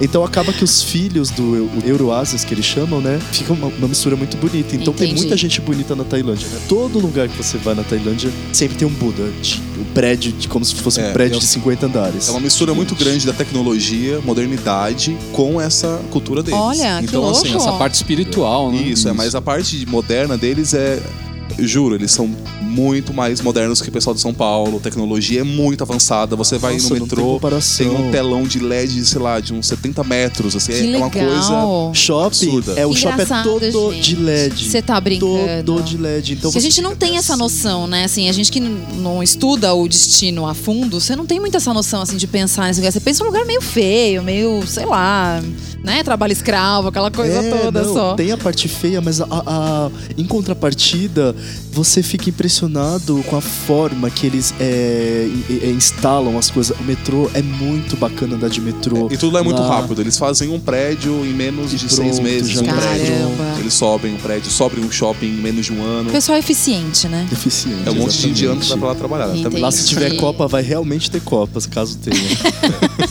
[SPEAKER 3] Então acaba que os filhos do Eu- Euroasias, que eles chamam, né? Fica uma, uma mistura muito bonita. Então tem
[SPEAKER 2] Entendi.
[SPEAKER 3] muita gente bonita na Tailândia, né? Todo lugar que você vai na Tailândia sempre tem um Buda. de- Um prédio, de, como se fosse um
[SPEAKER 4] É,
[SPEAKER 3] prédio
[SPEAKER 4] é-
[SPEAKER 3] de 50 andares.
[SPEAKER 4] É uma mistura muito grande da tecnologia, modernidade, com essa cultura deles.
[SPEAKER 2] Olha, que
[SPEAKER 4] então, assim,
[SPEAKER 2] louco.
[SPEAKER 1] Essa parte espiritual, né?
[SPEAKER 4] Isso, é, mas a parte moderna deles é. Juro, eles são muito mais modernos que o pessoal de São Paulo. A tecnologia é muito avançada. Você vai
[SPEAKER 3] Nossa,
[SPEAKER 4] no
[SPEAKER 3] tem
[SPEAKER 4] metrô,
[SPEAKER 3] comparação.
[SPEAKER 4] tem um telão de LED, sei lá, de uns 70 metros. Assim,
[SPEAKER 2] Que
[SPEAKER 4] é uma coisa.
[SPEAKER 2] legal.
[SPEAKER 3] Shopping,
[SPEAKER 4] absurda.
[SPEAKER 3] é o shopping é
[SPEAKER 2] Engraçado,
[SPEAKER 3] todo
[SPEAKER 2] gente.
[SPEAKER 3] de LED.
[SPEAKER 2] Você tá brincando.
[SPEAKER 3] Todo de LED. Então
[SPEAKER 2] a gente não tem essa
[SPEAKER 3] assim.
[SPEAKER 2] noção, né? Assim, a gente que não estuda o destino a fundo, você não tem muita essa noção, assim, de pensar nesse lugar. Você pensa um lugar meio feio, meio, sei lá, né? Trabalho escravo, aquela coisa
[SPEAKER 3] É,
[SPEAKER 2] toda
[SPEAKER 3] não,
[SPEAKER 2] só.
[SPEAKER 3] Tem a parte feia, mas a, a- em contrapartida, você fica impressionado com a forma que eles é, é, instalam as coisas. O metrô é muito bacana andar de metrô.
[SPEAKER 4] E tudo é muito
[SPEAKER 3] Lá.
[SPEAKER 4] rápido. Eles fazem um prédio em menos
[SPEAKER 3] E
[SPEAKER 4] de
[SPEAKER 3] pronto,
[SPEAKER 4] seis meses. Um prédio. Eles sobem um prédio, sobem um shopping em menos de um ano.
[SPEAKER 2] O pessoal é eficiente, né?
[SPEAKER 3] Eficiente.
[SPEAKER 4] É um monte de indiano que vai pra lá trabalhar.
[SPEAKER 2] Entendi.
[SPEAKER 3] Lá se tiver. Copa, vai realmente ter Copas, caso tenha.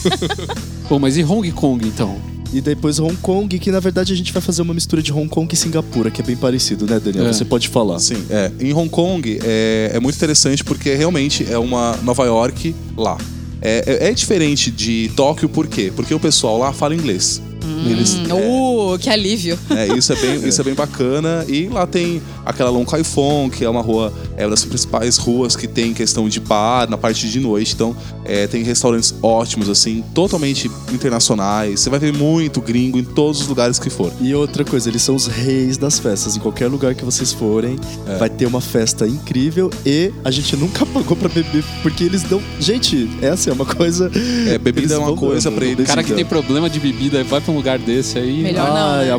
[SPEAKER 1] Pô, mas e Hong Kong, então?
[SPEAKER 3] E depois Hong Kong, que na verdade a gente vai fazer uma mistura de Hong Kong e Singapura, que é bem parecido, né, Daniel?
[SPEAKER 1] É.
[SPEAKER 3] Você pode falar.
[SPEAKER 4] Sim, é. Em Hong Kong é, é muito interessante porque realmente é uma Nova York lá. É, é- é diferente de Tóquio, por quê? Porque o pessoal lá fala inglês. Eles,
[SPEAKER 2] Uh, que alívio.
[SPEAKER 4] é, isso, é bem, isso é bem bacana. E lá tem aquela Long Kai Fong, que é uma rua, é uma das principais ruas que tem questão de bar na parte de noite. Então, é, tem restaurantes ótimos, assim, totalmente internacionais. Você vai ver muito gringo em todos os lugares que for.
[SPEAKER 3] E outra coisa, eles são os reis das festas. Em qualquer lugar que vocês forem,
[SPEAKER 4] É.
[SPEAKER 3] vai ter uma festa incrível e a gente nunca pagou pra beber, porque eles dão. Gente, essa é uma coisa.
[SPEAKER 4] É, bebida
[SPEAKER 3] Eles
[SPEAKER 4] é uma coisa
[SPEAKER 3] dando,
[SPEAKER 4] pra eles.
[SPEAKER 1] O cara que tem problema de bebida vai pra um lugar desse aí.
[SPEAKER 2] Melhor não,
[SPEAKER 3] Ai,
[SPEAKER 2] né?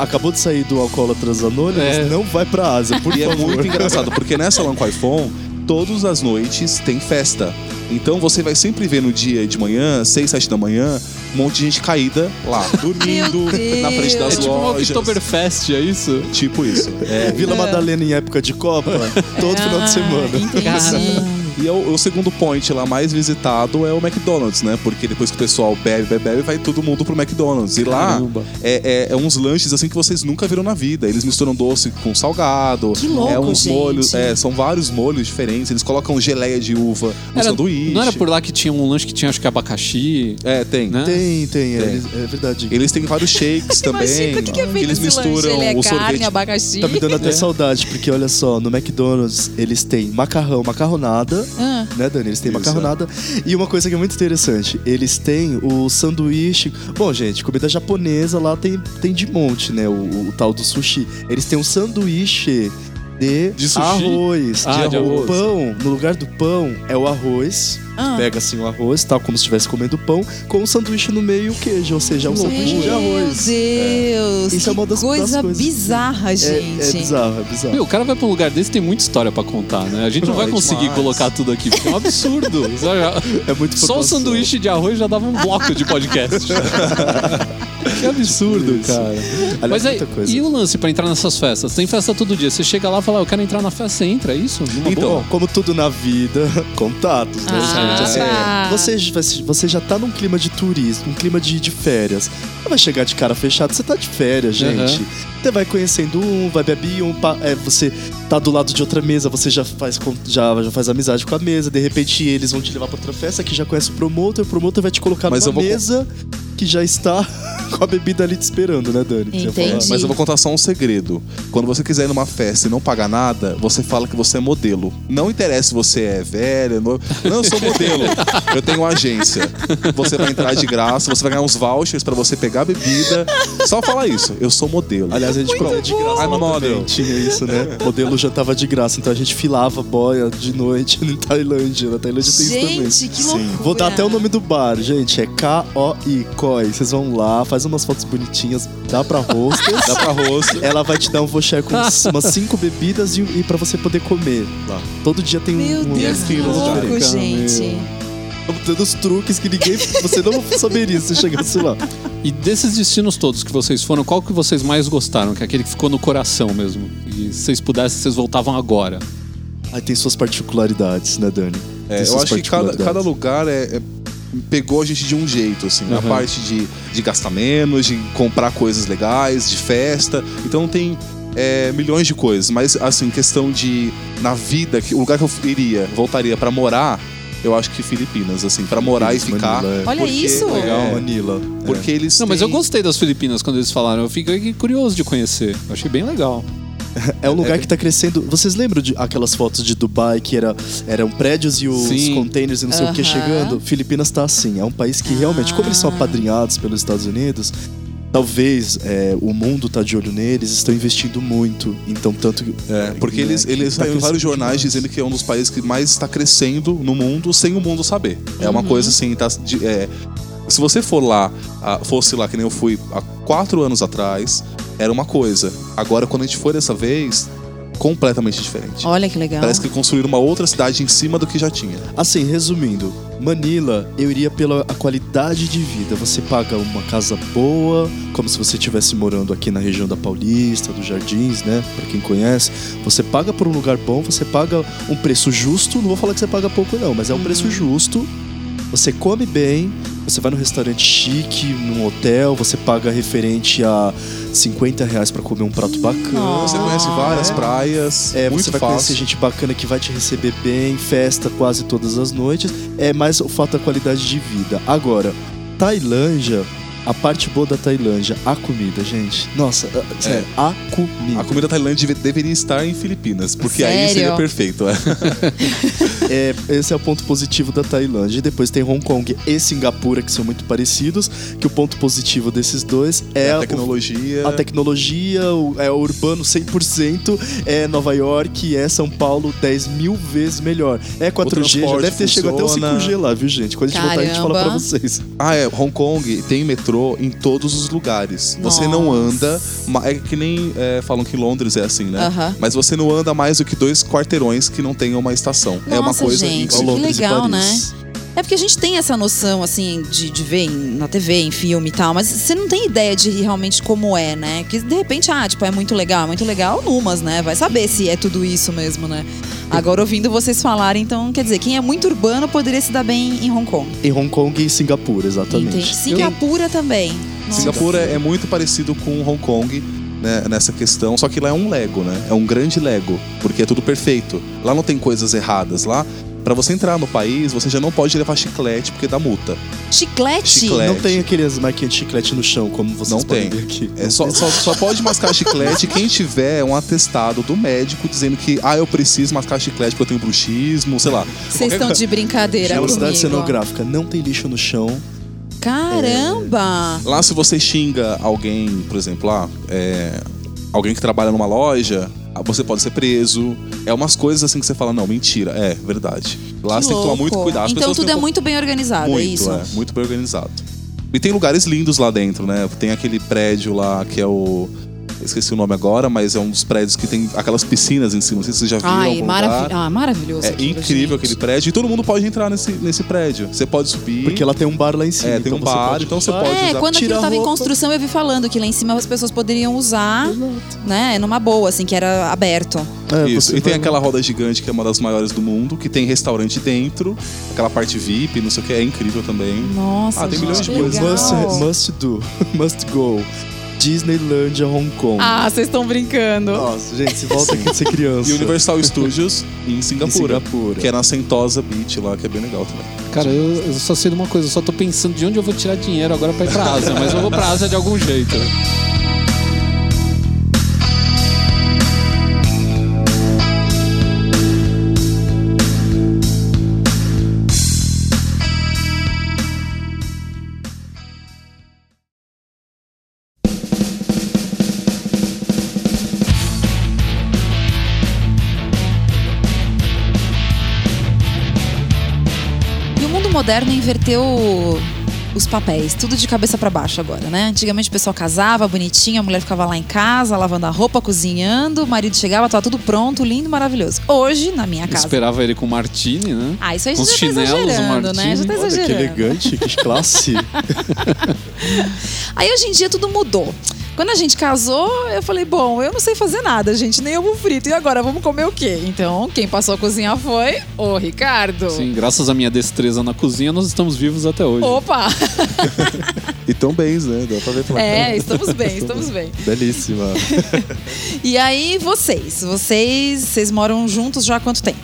[SPEAKER 3] acabou de sair do Alcoólatras Anônimos,
[SPEAKER 1] É.
[SPEAKER 3] não vai pra Ásia, por
[SPEAKER 4] E é
[SPEAKER 3] favor.
[SPEAKER 4] muito engraçado, porque nessa Lan Kwai Fong, todas as noites tem festa. Então você vai sempre ver no dia de manhã, 6, 7 da manhã, um monte de gente caída lá, dormindo
[SPEAKER 2] Meu
[SPEAKER 4] na frente das
[SPEAKER 1] É tipo um
[SPEAKER 4] lojas.
[SPEAKER 1] Oktoberfest, é isso?
[SPEAKER 4] Tipo isso. É,
[SPEAKER 3] Vila Madalena em época de Copa, todo final de
[SPEAKER 2] Ah,
[SPEAKER 3] semana.
[SPEAKER 2] Entendi.
[SPEAKER 4] E é o, o segundo point lá mais visitado é o McDonald's, né? Porque depois que o pessoal bebe, bebe, bebe, vai todo mundo pro McDonald's. E lá
[SPEAKER 1] Caramba.
[SPEAKER 4] é, é- é uns lanches assim que vocês nunca viram na vida. Eles misturam doce com salgado.
[SPEAKER 2] Que louco,
[SPEAKER 4] é uns
[SPEAKER 2] gente.
[SPEAKER 4] molhos. É, são vários molhos diferentes. Eles colocam geleia de uva no
[SPEAKER 1] Era-
[SPEAKER 4] sanduíche.
[SPEAKER 1] não era por lá que tinha um lanche que tinha, acho que abacaxi,
[SPEAKER 4] É, tem.
[SPEAKER 1] né?
[SPEAKER 3] Tem, tem, é,
[SPEAKER 4] Tem.
[SPEAKER 3] é verdade.
[SPEAKER 4] Eles têm vários shakes também.
[SPEAKER 2] Imagina o que, que é feito
[SPEAKER 4] eles
[SPEAKER 2] lanche.
[SPEAKER 4] misturam
[SPEAKER 2] Ele é
[SPEAKER 4] o
[SPEAKER 2] carne,
[SPEAKER 4] sorvete.
[SPEAKER 2] abacaxi.
[SPEAKER 3] Tá me dando até
[SPEAKER 1] É.
[SPEAKER 3] saudade, porque olha só, no McDonald's eles têm macarrão, macarronada,
[SPEAKER 2] Ah,
[SPEAKER 3] né, Dani? Eles têm
[SPEAKER 4] Isso,
[SPEAKER 3] macarronada. E uma coisa que é muito interessante, eles têm o sanduíche. Bom, gente, comida japonesa lá tem, tem de monte, né? O, o tal do sushi. Eles têm um sanduíche de,
[SPEAKER 4] De sushi?
[SPEAKER 3] arroz.
[SPEAKER 1] Ah,
[SPEAKER 3] de arroz. O pão, no lugar do pão, é o arroz.
[SPEAKER 2] Ah.
[SPEAKER 3] Pega assim o arroz, tal, como se estivesse comendo pão, com um sanduíche no meio e o queijo, ou seja, é um sanduíche de
[SPEAKER 2] Meu
[SPEAKER 3] arroz.
[SPEAKER 2] Deus,
[SPEAKER 3] Isso
[SPEAKER 2] que
[SPEAKER 3] é uma das- das
[SPEAKER 2] coisa
[SPEAKER 3] coisas-
[SPEAKER 2] bizarra,
[SPEAKER 3] É,
[SPEAKER 2] gente.
[SPEAKER 3] é bizarro, é bizarro.
[SPEAKER 1] Meu, o cara vai pra um lugar desse tem muita história pra contar, né? A gente não,
[SPEAKER 3] Não,
[SPEAKER 1] vai
[SPEAKER 3] é
[SPEAKER 1] conseguir
[SPEAKER 3] demais.
[SPEAKER 1] colocar tudo aqui, porque é um absurdo.
[SPEAKER 3] É muito
[SPEAKER 1] só o sanduíche de arroz já dava um bloco de podcast. que absurdo,
[SPEAKER 3] Isso.
[SPEAKER 1] cara.
[SPEAKER 3] Aliás,
[SPEAKER 1] Mas aí,
[SPEAKER 3] muita coisa.
[SPEAKER 1] e o lance pra entrar nessas festas? Tem festa todo dia. Você chega lá e fala, eu quero entrar na festa, você entra, é isso? Numa
[SPEAKER 3] Então,
[SPEAKER 1] boa?
[SPEAKER 3] como tudo na vida, contatos, né,
[SPEAKER 2] Ah,
[SPEAKER 3] gente? Assim,
[SPEAKER 2] tá.
[SPEAKER 3] você, você já tá num clima de turismo, um clima de, de férias. Você vai chegar de cara fechada, você tá de férias, gente.
[SPEAKER 1] Uhum.
[SPEAKER 3] Você vai conhecendo um, vai beber um, é, você tá do lado de outra mesa, você já faz, já, já faz amizade com a mesa, de repente eles vão te levar pra outra festa que já conhece o promotor, o promotor vai te colocar
[SPEAKER 4] Mas
[SPEAKER 3] numa mesa que já está com a bebida ali te esperando, né, Dani?
[SPEAKER 2] Entendi.
[SPEAKER 4] Mas eu vou contar só um segredo. Quando você quiser ir numa festa e não pagar nada, você fala que você é modelo. Não interessa se você é velho. No... Não, eu sou modelo. Eu tenho uma agência. Você vai entrar de graça, você vai ganhar uns vouchers pra você pegar a bebida. Só fala isso. Eu sou modelo.
[SPEAKER 3] Aliás, a gente comia de graça
[SPEAKER 4] I'm model.
[SPEAKER 3] também. Tinha isso, né? Modelo já tava de graça, então a gente filava boia de noite em Tailândia. Na Tailândia tem isso também.
[SPEAKER 2] Gente, que loucura.
[SPEAKER 3] Vou dar até o nome do bar, gente. É K-O-I, KOI. Vocês vão lá, faz umas fotos bonitinhas, dá pra hostess.
[SPEAKER 4] Dá pra rosto.
[SPEAKER 3] Ela vai te dar um voucher com umas cinco bebidas e, e pra você poder comer lá. Todo dia tem um,
[SPEAKER 2] Meu
[SPEAKER 3] um
[SPEAKER 2] Deus, que louco, gente.
[SPEAKER 3] Dando os truques que ninguém. Você não saberia se chegasse lá.
[SPEAKER 1] E desses destinos todos que vocês foram, qual que vocês mais gostaram? Que é aquele que ficou no coração mesmo. E se vocês pudessem, vocês voltavam agora.
[SPEAKER 3] Aí tem suas particularidades, né, Dani?
[SPEAKER 4] É, eu acho que cada, cada lugar é, é- pegou a gente de um jeito, assim. Na
[SPEAKER 1] Uhum.
[SPEAKER 4] parte de, de gastar menos, de comprar coisas legais, de festa. Então tem é, milhões de coisas. Mas, assim, questão de... Na vida, que- o lugar que eu iria, voltaria pra morar, eu acho que Filipinas, assim. Pra morar e ficar.
[SPEAKER 3] Manila, é.
[SPEAKER 2] Olha
[SPEAKER 4] Porque-
[SPEAKER 2] isso.
[SPEAKER 3] Legal,
[SPEAKER 4] É.
[SPEAKER 3] Manila.
[SPEAKER 4] Porque eles
[SPEAKER 1] Não, mas eu
[SPEAKER 4] têm-
[SPEAKER 1] gostei das Filipinas quando eles falaram. Eu fiquei curioso de conhecer. Eu achei bem legal.
[SPEAKER 3] É um lugar que tá crescendo. Vocês lembram de aquelas fotos de Dubai que era, eram prédios e os
[SPEAKER 1] Sim.
[SPEAKER 3] containers e não sei o que chegando? Filipinas tá assim. É um país que realmente, como eles são apadrinhados pelos Estados Unidos, talvez é, o mundo tá de olho neles, estão investindo muito. Então, tanto.
[SPEAKER 4] É, porque
[SPEAKER 3] né,
[SPEAKER 4] eles,
[SPEAKER 3] que
[SPEAKER 4] eles
[SPEAKER 3] tá
[SPEAKER 4] em vários jornais
[SPEAKER 3] demais.
[SPEAKER 4] dizendo que é um dos países que mais está crescendo no mundo sem o mundo saber. É uma coisa assim, tá, de- é, se você for lá, fosse lá que nem eu fui há quatro anos atrás, era uma coisa. Agora, quando a gente foi dessa vez, completamente diferente.
[SPEAKER 2] Olha que legal.
[SPEAKER 4] Parece que construíram uma outra cidade em cima do que já tinha.
[SPEAKER 3] Assim, resumindo, Manila, eu iria pela a qualidade de vida. Você paga uma casa boa, como se você estivesse morando aqui na região da Paulista, dos Jardins, né? Pra quem conhece. Você paga por um lugar bom, você paga um preço justo. Não vou falar que você paga pouco, não, mas é um preço justo. Você come bem, você vai num restaurante chique, num hotel, você paga referente a 50 reais pra comer um prato bacana.
[SPEAKER 4] Você conhece várias praias,
[SPEAKER 3] É,
[SPEAKER 4] muito
[SPEAKER 3] você vai
[SPEAKER 4] fácil.
[SPEAKER 3] conhecer gente bacana que vai te receber bem, festa quase todas as noites. É mais o fato da qualidade de vida. Agora, Tailândia, a parte boa da Tailândia, a comida, gente. Nossa, a- sério, a comida.
[SPEAKER 4] A comida tailândia deve- deveria estar em Filipinas, porque aí
[SPEAKER 2] Sério?
[SPEAKER 4] seria perfeito. é.
[SPEAKER 3] É, esse é o ponto positivo da Tailândia. E depois tem Hong Kong e Singapura, que são muito parecidos. Que o ponto positivo desses dois é,
[SPEAKER 4] a
[SPEAKER 3] o-
[SPEAKER 4] tecnologia.
[SPEAKER 3] a tecnologia, o, é o urbano 100%, é Nova York, é São Paulo 10 mil vezes melhor. É 4G, já deve ter chegado até o
[SPEAKER 4] funciona.
[SPEAKER 3] 5G lá, viu, gente? Quando a gente voltar, a gente fala pra
[SPEAKER 2] Caramba.
[SPEAKER 3] vocês.
[SPEAKER 4] Ah, é. Hong Kong tem metrô em todos os lugares. Você não
[SPEAKER 2] Nossa.
[SPEAKER 4] anda. É que nem é, falam que Londres é assim, né?
[SPEAKER 2] Aham.
[SPEAKER 4] Mas você não anda mais do que dois quarteirões que não tenham uma estação. é uma
[SPEAKER 2] Nossa,
[SPEAKER 4] coisa
[SPEAKER 2] gente,
[SPEAKER 3] igual
[SPEAKER 2] que
[SPEAKER 3] Londres e
[SPEAKER 2] legal, né? É porque a gente tem essa noção, assim, de, de ver em- na TV, em filme e tal, mas você não tem ideia de realmente como é, né? Que de repente, ah, tipo, é muito legal, é muito legal numas, né? Vai saber se é tudo isso mesmo, né? Agora, ouvindo vocês falarem, então, quer dizer, quem é muito urbano poderia se dar bem em Hong Kong.
[SPEAKER 3] Em Hong Kong e Singapura, exatamente.
[SPEAKER 2] Entendi. Singapura também. Nossa.
[SPEAKER 4] Singapura é muito parecido com Hong Kong né, nessa questão, só que lá é um Lego, né? É um grande Lego, porque é tudo perfeito. Lá não tem coisas erradas. Lá, pra você entrar no país, você já não pode levar chiclete porque dá multa.
[SPEAKER 2] Chiclete?
[SPEAKER 4] Chiclete.
[SPEAKER 3] Não tem aqueles marquinhos de chiclete no chão, como vocês
[SPEAKER 4] Não
[SPEAKER 3] podem
[SPEAKER 4] tem.
[SPEAKER 3] ver aqui.
[SPEAKER 4] É só, só, só pode mascar chiclete quem tiver um atestado do médico dizendo que, ah, eu preciso mascar chiclete porque eu tenho bruxismo, sei lá.
[SPEAKER 2] Vocês estão de brincadeira
[SPEAKER 3] Velocidade
[SPEAKER 2] comigo.
[SPEAKER 3] cenográfica, não tem lixo no chão.
[SPEAKER 2] Caramba!
[SPEAKER 4] Lá, se você xinga alguém, por exemplo, lá, é, alguém que trabalha numa loja, você pode ser preso. É umas coisas assim que você fala, não, mentira, é verdade. Lá
[SPEAKER 2] Que
[SPEAKER 4] você tem que tomar muito
[SPEAKER 2] louco.
[SPEAKER 4] cuidado. As
[SPEAKER 2] Então tudo é
[SPEAKER 4] um
[SPEAKER 2] muito bem organizado,
[SPEAKER 4] muito,
[SPEAKER 2] é isso?
[SPEAKER 4] é, muito bem organizado. E tem lugares lindos lá dentro, né? Tem aquele prédio lá que é o. Esqueci o nome agora, mas é um dos prédios que tem aquelas piscinas em cima. Não sei se você já viu. em
[SPEAKER 2] Ai,
[SPEAKER 4] algum
[SPEAKER 2] marav
[SPEAKER 4] lugar.
[SPEAKER 2] ah, maravilhoso.
[SPEAKER 4] É
[SPEAKER 2] aquilo,
[SPEAKER 4] incrível
[SPEAKER 2] gente.
[SPEAKER 4] aquele prédio e todo mundo pode entrar nesse, nesse prédio. Você pode subir.
[SPEAKER 3] Porque ela tem um bar lá em cima.
[SPEAKER 4] É, tem um
[SPEAKER 3] você
[SPEAKER 4] bar,
[SPEAKER 3] pode
[SPEAKER 4] então você pode
[SPEAKER 2] É,
[SPEAKER 4] usar-
[SPEAKER 2] quando aquilo
[SPEAKER 3] a
[SPEAKER 2] tava em construção, eu vi falando que lá em cima as pessoas poderiam usar, né, numa boa, assim, que era aberto.
[SPEAKER 3] É,
[SPEAKER 4] Isso. E tem aquela roda gigante que é uma das maiores do mundo, que tem restaurante dentro, aquela parte VIP, não sei o que, é incrível também.
[SPEAKER 2] Nossa,
[SPEAKER 4] Ah, tem
[SPEAKER 2] gente,
[SPEAKER 4] milhões de
[SPEAKER 2] que
[SPEAKER 4] coisas.
[SPEAKER 3] Must, must do. must go. Disneylandia Hong Kong.
[SPEAKER 2] Ah, vocês estão brincando.
[SPEAKER 3] Nossa, gente, se volta aqui de ser criança.
[SPEAKER 4] E Universal Studios em Singapura,
[SPEAKER 3] Singapura.
[SPEAKER 4] que é na Sentosa Beach lá, que é bem legal também.
[SPEAKER 1] Cara, eu, eu só sei de uma coisa, eu só tô pensando de onde eu vou tirar dinheiro agora pra ir pra Ásia, mas eu vou pra Ásia de algum jeito.
[SPEAKER 2] Moderno inverteu os papéis, tudo de cabeça pra baixo agora, né? Antigamente o pessoal casava, bonitinho, a mulher ficava lá em casa, lavando a roupa, cozinhando, o marido chegava, tava tudo pronto, lindo, maravilhoso. Hoje, na minha casa.
[SPEAKER 1] Esperava ele com Martini, né?
[SPEAKER 2] Ah, isso aí
[SPEAKER 1] Com
[SPEAKER 2] já
[SPEAKER 1] os
[SPEAKER 2] tá
[SPEAKER 1] chinelos, o
[SPEAKER 2] exagerando, né? Já tá
[SPEAKER 1] Martini.
[SPEAKER 3] Olha, que elegante, que classe.
[SPEAKER 2] Aí hoje em dia tudo mudou. Quando a gente casou, eu falei, bom, eu não sei fazer nada, gente, nem ovo frito. E agora, vamos comer o quê? Então, quem passou a cozinhar foi o Ricardo.
[SPEAKER 1] Sim, graças à minha destreza na cozinha, nós estamos vivos até hoje.
[SPEAKER 2] Opa!
[SPEAKER 4] E tão bens, né? Dá pra ver pela
[SPEAKER 2] É,
[SPEAKER 4] cara.
[SPEAKER 2] estamos bem, estamos bem.
[SPEAKER 3] Belíssima.
[SPEAKER 2] E aí, vocês? Vocês, vocês moram juntos já há quanto tempo?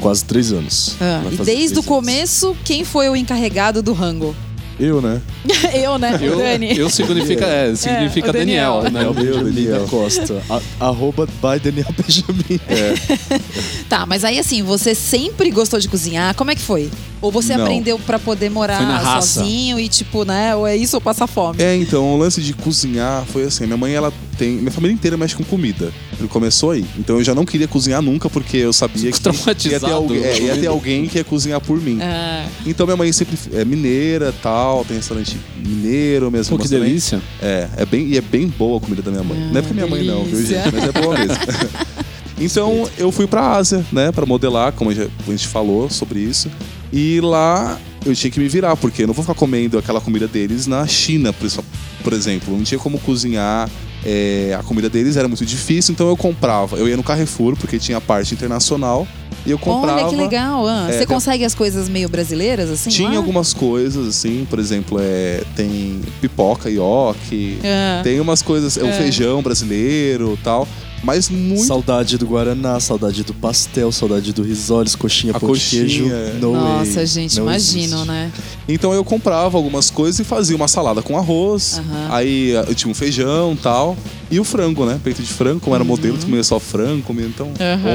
[SPEAKER 3] Quase três anos.
[SPEAKER 2] Ah, e desde o
[SPEAKER 3] anos.
[SPEAKER 2] começo, quem foi o encarregado do rango?
[SPEAKER 4] Eu, né?
[SPEAKER 2] eu, né?
[SPEAKER 1] Eu,
[SPEAKER 2] o Dani.
[SPEAKER 1] eu significa, é, significa
[SPEAKER 2] o Daniel.
[SPEAKER 1] Daniel, né?
[SPEAKER 3] Daniel Benjamin
[SPEAKER 4] Daniel.
[SPEAKER 3] da Costa. A- arroba by Daniel Benjamin.
[SPEAKER 2] Tá, mas aí assim, você sempre gostou de cozinhar? Como é que foi? Ou você
[SPEAKER 4] Não.
[SPEAKER 2] aprendeu pra poder morar sozinho e tipo, né? Ou é isso ou passar fome?
[SPEAKER 4] É, então, o lance de cozinhar foi assim, minha mãe, ela tem... Minha família inteira mexe com comida. Ele começou aí. Então eu já não queria cozinhar nunca, porque eu sabia
[SPEAKER 1] Fico
[SPEAKER 4] que ia ter, alguém, é, ia ter alguém que ia cozinhar por mim.
[SPEAKER 2] Ah,
[SPEAKER 4] Então minha mãe sempre é mineira tal, tem restaurante mineiro mesmo.
[SPEAKER 1] Pô, que delícia.
[SPEAKER 4] É, é bem, e é bem boa a comida da minha mãe.
[SPEAKER 2] Ah,
[SPEAKER 4] não é porque minha mãe não, viu,
[SPEAKER 2] delícia.
[SPEAKER 4] gente? Mas é boa mesmo. então eu fui pra Ásia, né, pra modelar, como a gente a gente falou sobre isso. E lá eu tinha que me virar, porque eu não vou ficar comendo aquela comida deles na China, por, isso- por exemplo. Não tinha como cozinhar. é, a comida deles era muito difícil, então eu comprava. Eu ia no Carrefour, porque tinha a parte internacional, e eu comprava.
[SPEAKER 2] Olha que legal. ah.
[SPEAKER 4] É,
[SPEAKER 2] você
[SPEAKER 4] tem-
[SPEAKER 2] consegue as coisas meio brasileiras, assim?
[SPEAKER 4] Tinha
[SPEAKER 2] lá?
[SPEAKER 4] algumas coisas, assim, por exemplo, é, tem pipoca, ioki,
[SPEAKER 2] Ah.
[SPEAKER 4] tem umas coisas, é o
[SPEAKER 2] É.
[SPEAKER 4] feijão brasileiro tal, mas muito.
[SPEAKER 3] Saudade do Guaraná, saudade do pastel, saudade do risoles, coxinha, pão de queijo.
[SPEAKER 4] coxinha, é.
[SPEAKER 3] No
[SPEAKER 2] Nossa,
[SPEAKER 3] way.
[SPEAKER 2] gente,
[SPEAKER 3] Não
[SPEAKER 2] imagino,
[SPEAKER 3] existe.
[SPEAKER 2] né?
[SPEAKER 4] Então eu comprava algumas coisas e fazia uma salada com arroz, aí eu tinha um feijão tal, e o frango, né? Peito de frango, como era modelo, comia só frango, comia então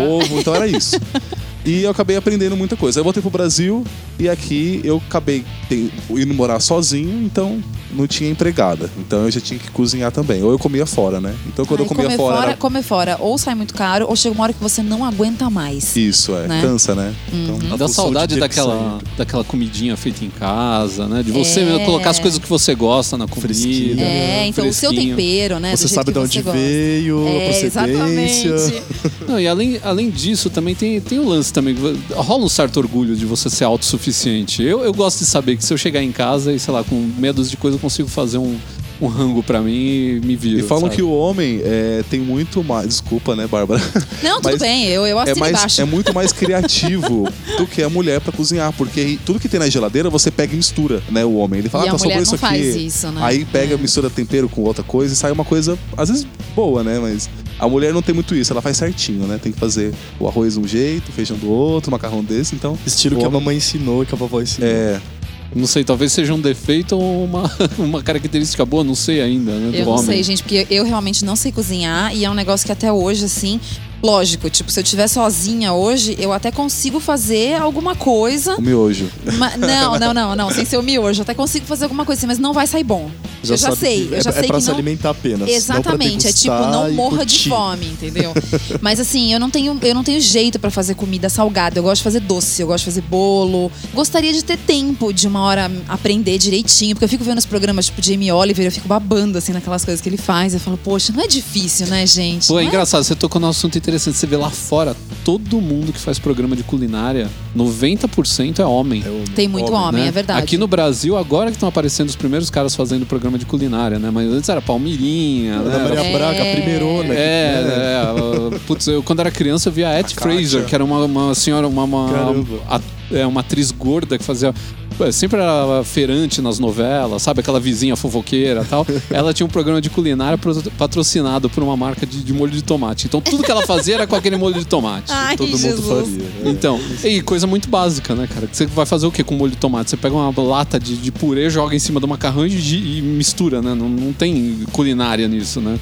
[SPEAKER 4] ovo, então era isso. E eu acabei aprendendo muita coisa. Aí eu voltei pro Brasil e aqui eu acabei tem- indo morar sozinho, então não tinha empregada. Então eu já tinha que cozinhar também. Ou eu comia fora, né? Então quando
[SPEAKER 2] Aí
[SPEAKER 4] eu comia
[SPEAKER 2] comer
[SPEAKER 4] fora, era...
[SPEAKER 2] comer fora, ou sai muito caro, ou chega uma hora que você não aguenta mais.
[SPEAKER 4] Isso, é.
[SPEAKER 2] Né?
[SPEAKER 4] Cansa, né? Então,
[SPEAKER 1] Dá
[SPEAKER 3] função de
[SPEAKER 1] saudade daquela, daquela comidinha feita em casa, né? De você
[SPEAKER 2] É.
[SPEAKER 1] mesmo colocar as coisas que você gosta na comida.
[SPEAKER 3] Fresquinho.
[SPEAKER 2] É, então o seu tempero, né?
[SPEAKER 3] Você sabe de onde
[SPEAKER 2] você gosta.
[SPEAKER 3] veio, a
[SPEAKER 2] É,
[SPEAKER 3] procedência.
[SPEAKER 2] exatamente.
[SPEAKER 1] Não, e além, além disso, também tem, tem o lance também. Rola um certo orgulho de você ser autossuficiente. Eu, eu gosto de saber que se eu chegar em casa e, sei lá, com dúzia de coisa, consigo fazer um, um rango pra mim e me viro.
[SPEAKER 4] E falam
[SPEAKER 1] sabe?
[SPEAKER 4] que o homem é, tem muito mais. Desculpa, né, Bárbara?
[SPEAKER 2] Não, tudo
[SPEAKER 4] Mas
[SPEAKER 2] bem, eu, eu
[SPEAKER 4] É,
[SPEAKER 2] assino
[SPEAKER 4] mais,
[SPEAKER 2] embaixo.
[SPEAKER 4] é muito mais criativo do que a mulher pra cozinhar. Porque tudo que tem na geladeira você pega e mistura, né? O homem. Ele fala,
[SPEAKER 2] E
[SPEAKER 4] ah, tá sobrou isso aqui.
[SPEAKER 2] faz isso, né?
[SPEAKER 4] Aí pega,
[SPEAKER 2] É.
[SPEAKER 4] mistura tempero com outra coisa e sai uma coisa, às vezes, boa, né? Mas a mulher não tem muito isso, ela faz certinho, né? Tem que fazer o arroz de um jeito, o feijão do outro, o macarrão desse, então.
[SPEAKER 3] Estilo que a mamãe ensinou e que a vovó ensinou.
[SPEAKER 4] É.
[SPEAKER 1] Não sei, talvez seja um defeito ou uma, uma característica boa, não sei ainda, né?
[SPEAKER 2] Eu
[SPEAKER 1] do
[SPEAKER 2] não
[SPEAKER 1] homem.
[SPEAKER 2] sei, gente, porque eu realmente não sei cozinhar e é um negócio que até hoje, assim, lógico, tipo, se eu estiver sozinha hoje, eu até consigo fazer alguma coisa.
[SPEAKER 4] O miojo.
[SPEAKER 2] ma- não, não, não, não, sem ser o miojo, eu até consigo fazer alguma coisa, assim, mas não vai sair bom. Eu já sei, eu já
[SPEAKER 3] é,
[SPEAKER 2] sei
[SPEAKER 3] é pra
[SPEAKER 2] que
[SPEAKER 3] se
[SPEAKER 2] não-
[SPEAKER 3] alimentar apenas.
[SPEAKER 2] Exatamente, é tipo, não morra de fome, entendeu? Mas assim, eu não tenho, eu não tenho jeito pra fazer comida salgada. Eu gosto de fazer doce, eu gosto de fazer bolo. Gostaria de ter tempo de uma hora aprender direitinho, porque eu fico vendo os programas tipo Jamie Oliver, eu fico babando assim naquelas coisas que ele faz. Eu falo, poxa, não é difícil, né, gente?
[SPEAKER 1] Pô, é
[SPEAKER 2] Não
[SPEAKER 1] engraçado, você tocou num assunto interessante. Você vê lá fora, todo mundo que faz programa de culinária, 90% é homem.
[SPEAKER 2] Tem muito homem,
[SPEAKER 1] né?
[SPEAKER 2] é verdade.
[SPEAKER 1] Aqui no Brasil, agora que estão aparecendo os primeiros caras fazendo programa de culinária, né? Mas antes era Palmirinha, né?
[SPEAKER 3] Maria
[SPEAKER 2] É.
[SPEAKER 3] Braga, a primeirona. que-
[SPEAKER 1] É,
[SPEAKER 3] né?
[SPEAKER 1] é, putz, eu quando era criança eu via a Etty Fraser,
[SPEAKER 4] Kátia.
[SPEAKER 1] que era uma, uma senhora, uma, uma, a- é, uma atriz gorda que fazia. É, Sempre era feirante nas novelas, sabe? Aquela vizinha fofoqueira e tal. Ela tinha um programa de culinária patrocinado por uma marca de, de molho de tomate. Então tudo que ela fazia era com aquele molho de tomate.
[SPEAKER 2] Ai,
[SPEAKER 3] Todo mundo
[SPEAKER 2] Jesus.
[SPEAKER 3] faria. né?
[SPEAKER 1] Então, e coisa muito básica, né, cara? Que Você vai fazer o quê com molho de tomate? Você pega uma lata de, de purê, joga em cima do macarrão e, e mistura, né? Não, não tem culinária nisso, né?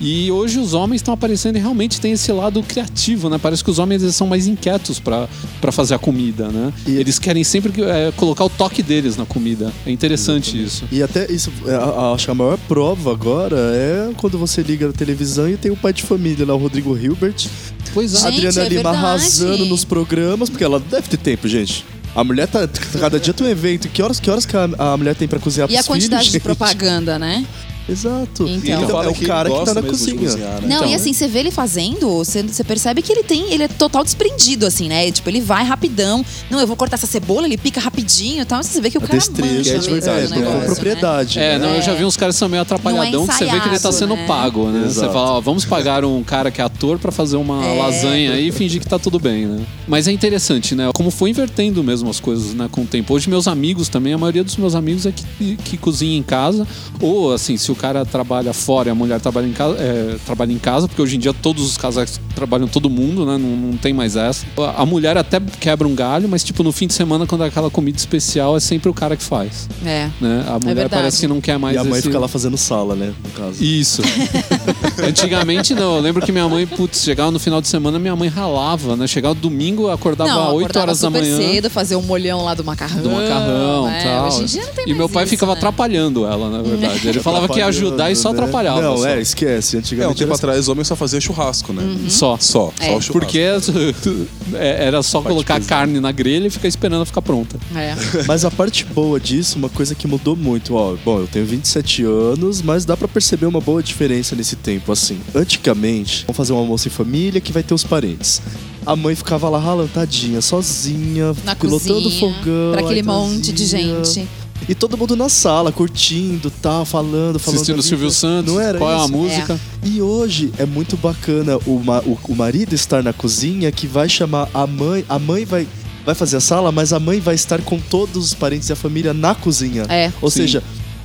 [SPEAKER 1] E hoje os homens estão aparecendo e realmente tem esse lado criativo, né? Parece que os homens são mais inquietos pra pra fazer a comida, né?
[SPEAKER 3] E-
[SPEAKER 1] Eles querem sempre que- é, colocar o toque deles na comida. É interessante isso.
[SPEAKER 3] E até isso, é, a- a- acho que a maior prova agora é quando você liga na televisão e tem o pai de família lá, o Rodrigo Hilbert,
[SPEAKER 1] Pois é.
[SPEAKER 2] Gente,
[SPEAKER 3] Adriana
[SPEAKER 2] é
[SPEAKER 3] Lima
[SPEAKER 2] verdade.
[SPEAKER 3] arrasando nos programas, porque ela deve ter tempo, gente. A mulher tá. Cada dia tem um evento. Que horas, que horas que a, a mulher tem pra cozinhar
[SPEAKER 2] E a
[SPEAKER 3] pros filhos,
[SPEAKER 2] quantidade de
[SPEAKER 3] gente?
[SPEAKER 2] propaganda, né?
[SPEAKER 3] Exato.
[SPEAKER 2] Então.
[SPEAKER 4] Ele
[SPEAKER 3] Então,
[SPEAKER 4] fala
[SPEAKER 3] é o
[SPEAKER 4] que
[SPEAKER 3] cara que tá
[SPEAKER 4] gosta
[SPEAKER 3] na cozinha.
[SPEAKER 4] cozinhar, né?
[SPEAKER 2] Não,
[SPEAKER 1] Então.
[SPEAKER 2] e assim, você vê ele fazendo, você, você percebe que ele tem, ele é total desprendido, assim, né? Tipo, ele vai rapidão. Não, eu vou cortar essa cebola, ele pica rapidinho e tal. Você vê que o
[SPEAKER 3] A
[SPEAKER 2] cara
[SPEAKER 3] destreza
[SPEAKER 2] manja
[SPEAKER 3] é de verdade,
[SPEAKER 2] do
[SPEAKER 3] né?
[SPEAKER 2] negócio,
[SPEAKER 3] Com propriedade.
[SPEAKER 1] É,
[SPEAKER 3] né?
[SPEAKER 1] não, eu já vi uns caras que são meio atrapalhadão, que você vê que ele tá sendo
[SPEAKER 2] né?
[SPEAKER 1] pago, né? Você
[SPEAKER 3] Exato.
[SPEAKER 1] fala, ó, vamos pagar um cara que é ator pra fazer uma
[SPEAKER 2] É.
[SPEAKER 1] lasanha aí e fingir que tá tudo bem, né? Mas é interessante, né? Como foi invertendo mesmo as coisas, né, com o tempo. Hoje meus amigos também, a maioria dos meus amigos é que, que cozinha em casa, ou assim, se o cara trabalha fora e a mulher trabalha em casa, é, trabalha em casa, porque hoje em dia todos os casais trabalham todo mundo, né? Não, não tem mais essa. A mulher até quebra um galho, mas tipo no fim de semana quando é aquela comida especial é sempre o cara que faz,
[SPEAKER 2] É.
[SPEAKER 1] né? A mulher
[SPEAKER 2] verdade.
[SPEAKER 1] parece que não quer mais
[SPEAKER 3] E a mãe
[SPEAKER 1] esse...
[SPEAKER 3] fica lá fazendo sala, né? No caso.
[SPEAKER 1] Isso. Antigamente não. Eu lembro que minha mãe, putz, chegava no final de semana, minha mãe ralava, né? Chegava domingo, acordava
[SPEAKER 2] Não,
[SPEAKER 1] 8
[SPEAKER 2] acordava
[SPEAKER 1] horas da manhã.
[SPEAKER 2] cedo, fazer o molhão lá do macarrão.
[SPEAKER 1] Do macarrão
[SPEAKER 2] é,
[SPEAKER 1] tal.
[SPEAKER 2] Hoje em dia não tem
[SPEAKER 1] E
[SPEAKER 2] mais
[SPEAKER 1] meu pai
[SPEAKER 2] isso,
[SPEAKER 1] ficava
[SPEAKER 2] né?
[SPEAKER 1] atrapalhando ela, na verdade. Ele falava que ia ajudar e só
[SPEAKER 3] né?
[SPEAKER 1] atrapalhava.
[SPEAKER 3] Não,
[SPEAKER 1] só.
[SPEAKER 3] é, esquece.
[SPEAKER 4] É, um
[SPEAKER 3] Antigamente
[SPEAKER 4] tempo atrás, homem só fazia churrasco, né?
[SPEAKER 1] Só.
[SPEAKER 4] Só,
[SPEAKER 2] É.
[SPEAKER 4] só o churrasco.
[SPEAKER 1] Porque é, era só colocar a
[SPEAKER 3] pesada.
[SPEAKER 1] carne na grelha e ficar esperando ela ficar pronta.
[SPEAKER 2] É.
[SPEAKER 3] Mas a parte boa disso, uma coisa que mudou muito, ó. Bom, eu tenho 27 anos, mas dá pra perceber uma boa diferença nesse tempo, assim. Antigamente, vamos fazer um almoço em família que vai ter os parentes. A mãe ficava lá ralantadinha, sozinha,
[SPEAKER 2] Na
[SPEAKER 3] pilotando
[SPEAKER 2] cozinha,
[SPEAKER 3] fogão.
[SPEAKER 2] pra aquele monte de gente.
[SPEAKER 3] E todo mundo na sala, curtindo, tal, falando, falando.
[SPEAKER 1] Assistindo o Silvio. Santos,
[SPEAKER 3] Não era
[SPEAKER 1] qual é a
[SPEAKER 3] isso?
[SPEAKER 1] música.
[SPEAKER 3] E hoje é muito bacana o, o, o marido estar na cozinha que vai chamar a mãe. A mãe vai, vai fazer a sala, mas a mãe vai estar com todos os parentes e a família na cozinha.
[SPEAKER 2] É.
[SPEAKER 3] Ou
[SPEAKER 1] Sim.
[SPEAKER 3] seja,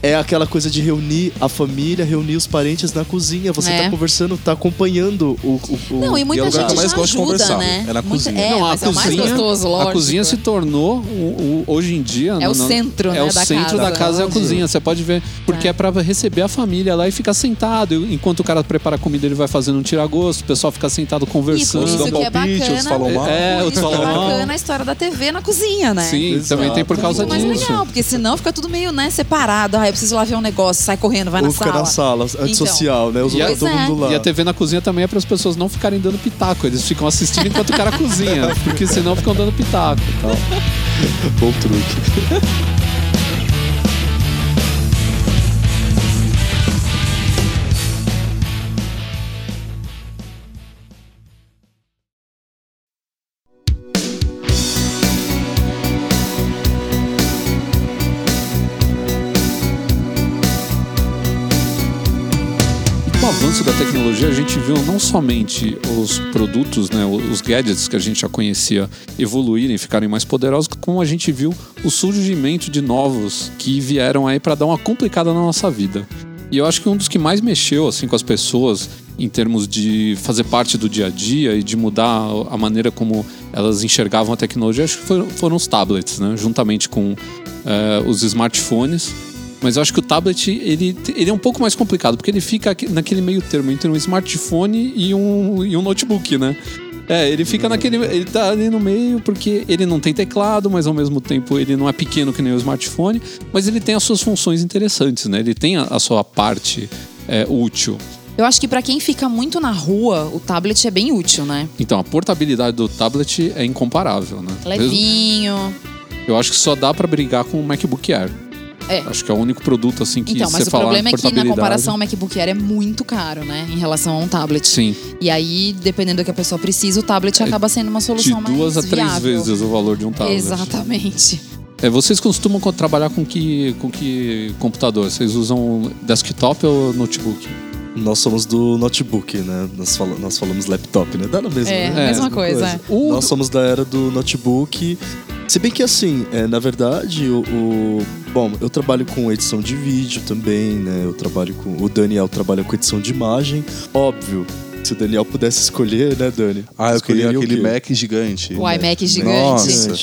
[SPEAKER 3] é aquela coisa de reunir a família, reunir os parentes na cozinha. Você
[SPEAKER 2] É.
[SPEAKER 3] tá conversando, tá acompanhando o. o, o-
[SPEAKER 2] Não, e muita
[SPEAKER 4] é o lugar
[SPEAKER 2] gente
[SPEAKER 4] mais
[SPEAKER 2] já
[SPEAKER 4] gosto de
[SPEAKER 2] ajuda,
[SPEAKER 4] conversar,
[SPEAKER 2] né?
[SPEAKER 4] é na
[SPEAKER 2] Muita-
[SPEAKER 4] cozinha.
[SPEAKER 2] É,
[SPEAKER 1] Não, a
[SPEAKER 2] mas é
[SPEAKER 1] cozinha-
[SPEAKER 2] gostoso, lógico.
[SPEAKER 1] A cozinha se tornou, o, o- hoje em dia...
[SPEAKER 2] É o
[SPEAKER 1] no- no-
[SPEAKER 2] centro,
[SPEAKER 1] É
[SPEAKER 2] né,
[SPEAKER 1] o
[SPEAKER 2] da
[SPEAKER 1] centro
[SPEAKER 2] casa.
[SPEAKER 1] da casa é a cozinha. Você pode ver, porque é, pra receber a família lá e ficar sentado. Enquanto o cara prepara a comida, ele vai fazendo um tira-gosto, o pessoal fica sentado
[SPEAKER 2] E
[SPEAKER 1] conversando.
[SPEAKER 2] isso que é
[SPEAKER 4] palpite,
[SPEAKER 2] bacana.
[SPEAKER 4] outros falam mal.
[SPEAKER 1] É, outros
[SPEAKER 2] isso é
[SPEAKER 1] falam mal.
[SPEAKER 2] bacana a história da TV na cozinha, né?
[SPEAKER 1] Sim,
[SPEAKER 3] Exato.
[SPEAKER 1] também tem por causa disso.
[SPEAKER 2] legal, porque senão fica tudo meio, né, separado. Ah, preciso lá ver um negócio, sai correndo, vai
[SPEAKER 3] ou
[SPEAKER 2] na
[SPEAKER 3] fica
[SPEAKER 2] sala.
[SPEAKER 3] na sala, antissocial, né? Os
[SPEAKER 1] E a-
[SPEAKER 3] outros todo
[SPEAKER 2] é.
[SPEAKER 3] mundo lá.
[SPEAKER 1] E a TV na cozinha também é para as pessoas não ficarem dando pitaco. Eles ficam assistindo enquanto o cara cozinha, porque senão ficam dando pitaco e tal.
[SPEAKER 3] Bom truque.
[SPEAKER 1] Gente viu não somente os produtos, né, os gadgets que a gente já conhecia evoluírem, ficarem mais poderosos, como a gente viu o surgimento de novos que vieram aí para dar uma complicada na nossa vida. E eu acho que um dos que mais mexeu assim com as pessoas em termos de fazer parte do dia a dia e de mudar a maneira como elas enxergavam a tecnologia, acho que foram, foram os tablets, né, juntamente com eh, os smartphones. Mas eu acho que o tablet ele, ele é um pouco mais complicado, porque ele fica naquele meio termo entre um smartphone e um, e um notebook, né? É, ele fica naquele. Ele tá ali no meio porque ele não tem teclado, mas ao mesmo tempo ele não é pequeno que nem o smartphone, mas ele tem as suas funções interessantes, né? Ele tem a, a sua parte é, útil.
[SPEAKER 2] Eu acho que pra quem fica muito na rua, o tablet é bem útil, né?
[SPEAKER 1] Então, a portabilidade do tablet é incomparável, né?
[SPEAKER 2] Levinho.
[SPEAKER 1] Eu acho que só dá pra brigar com o MacBook Air.
[SPEAKER 2] É.
[SPEAKER 1] Acho que é o único produto assim que
[SPEAKER 2] Então,
[SPEAKER 1] você
[SPEAKER 2] mas o problema é que na comparação o MacBook Air é muito caro, né? Em relação a um tablet.
[SPEAKER 1] Sim,
[SPEAKER 2] E aí, dependendo do que a pessoa precisa, o tablet acaba sendo uma
[SPEAKER 1] de
[SPEAKER 2] solução mais
[SPEAKER 1] duas a três
[SPEAKER 2] viável.
[SPEAKER 1] vezes o valor de um tablet.
[SPEAKER 2] Exatamente.
[SPEAKER 1] É, vocês costumam co- trabalhar com que, com que computador? Vocês usam desktop ou notebook?
[SPEAKER 3] Nós somos do notebook, né? Nós, fala- nós falamos laptop, né? Dá na mesma,
[SPEAKER 2] É,
[SPEAKER 3] né?
[SPEAKER 2] mesma coisa. é.
[SPEAKER 1] O-
[SPEAKER 3] Nós somos da era do notebook. Se bem que assim, é, na verdade, o, o- Bom, eu trabalho com edição de vídeo também, né? Eu trabalho com. O Daniel trabalha com edição de imagem. Óbvio, se o Daniel pudesse escolher, né, Dani?
[SPEAKER 4] Ah, eu queria aquele? Mac gigante.
[SPEAKER 2] O iMac gigante.
[SPEAKER 4] Nossa.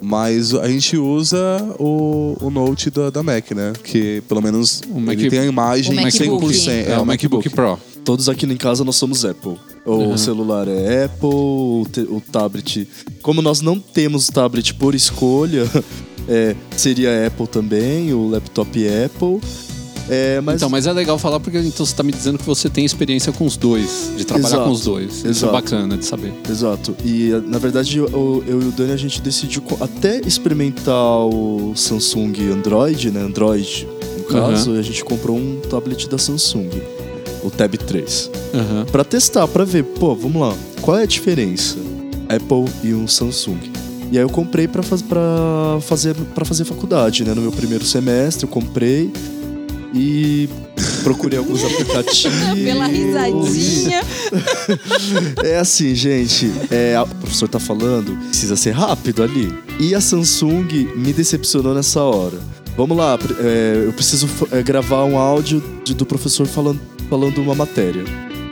[SPEAKER 4] Mas a gente usa o, o Note da, da Mac, né? Que pelo menos
[SPEAKER 1] O Mac-
[SPEAKER 4] ele tem a imagem
[SPEAKER 2] o MacBook.
[SPEAKER 4] 100%.
[SPEAKER 1] É, o MacBook Pro.
[SPEAKER 3] Todos aqui em casa nós somos Apple. O
[SPEAKER 1] Uhum.
[SPEAKER 3] celular é Apple, o, o tablet. Como nós não temos tablet por escolha, é, seria Apple também, o laptop Apple. É, mas
[SPEAKER 1] Então, mas é legal falar porque então você tá me dizendo que você tem experiência com os dois, de trabalhar
[SPEAKER 3] Exato,
[SPEAKER 1] com os dois. Isso é
[SPEAKER 3] exato.
[SPEAKER 1] bacana de saber.
[SPEAKER 3] Exato. E na verdade eu, eu e o Dani a gente decidiu até experimentar o Samsung Android, né? Android, no caso, e a gente comprou um tablet da Samsung, o Tab 3.
[SPEAKER 1] Aham.
[SPEAKER 3] Pra testar, pra ver, pô, vamos lá, qual é a diferença? Apple e um Samsung. E aí eu comprei pra, faz, pra, fazer, pra fazer faculdade, né? No meu primeiro semestre eu comprei e procurei alguns aplicativos.
[SPEAKER 2] Pela risadinha.
[SPEAKER 3] É assim, gente. É, o professor tá falando, precisa ser rápido ali. E a Samsung me decepcionou nessa hora. Vamos lá, é, eu preciso é, gravar um áudio de- do professor falando, falando uma matéria.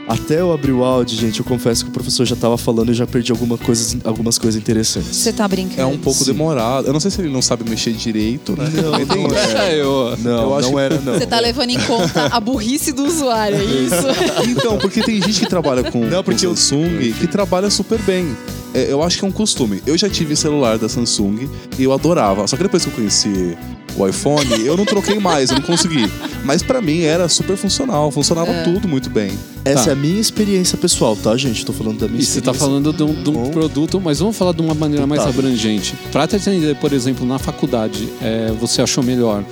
[SPEAKER 3] Até eu abrir o áudio, gente, eu confesso que o professor já tava falando e já perdi alguma coisa, algumas coisas interessantes.
[SPEAKER 2] Você tá brincando.
[SPEAKER 4] É um pouco
[SPEAKER 3] Sim.
[SPEAKER 4] demorado. Eu não sei se ele não sabe mexer direito, né?
[SPEAKER 3] Não, não
[SPEAKER 4] isso.
[SPEAKER 3] é.
[SPEAKER 1] É, eu.
[SPEAKER 3] Não,
[SPEAKER 4] Eu acho
[SPEAKER 3] não
[SPEAKER 4] que-
[SPEAKER 3] era, não.
[SPEAKER 2] Você tá levando em conta a burrice do usuário, é isso?
[SPEAKER 4] Então, porque tem gente que trabalha com,
[SPEAKER 3] Não, porque
[SPEAKER 4] com
[SPEAKER 3] eu-
[SPEAKER 4] Samsung que trabalha super bem. É, eu acho que é um costume. Eu já tive celular da Samsung e eu adorava. Só que depois que eu conheci o iPhone, eu não troquei mais, eu não consegui. Mas pra mim era super funcional, funcionava
[SPEAKER 2] É.
[SPEAKER 4] tudo muito bem.
[SPEAKER 3] Essa
[SPEAKER 1] Tá.
[SPEAKER 3] é a minha experiência pessoal, tá, gente? Tô falando da minha
[SPEAKER 1] E você tá
[SPEAKER 3] experiência.
[SPEAKER 1] falando de um, de um produto, mas vamos falar de uma maneira mais
[SPEAKER 3] Tá.
[SPEAKER 1] abrangente. Pra te atender, por exemplo, na faculdade, é, você achou melhor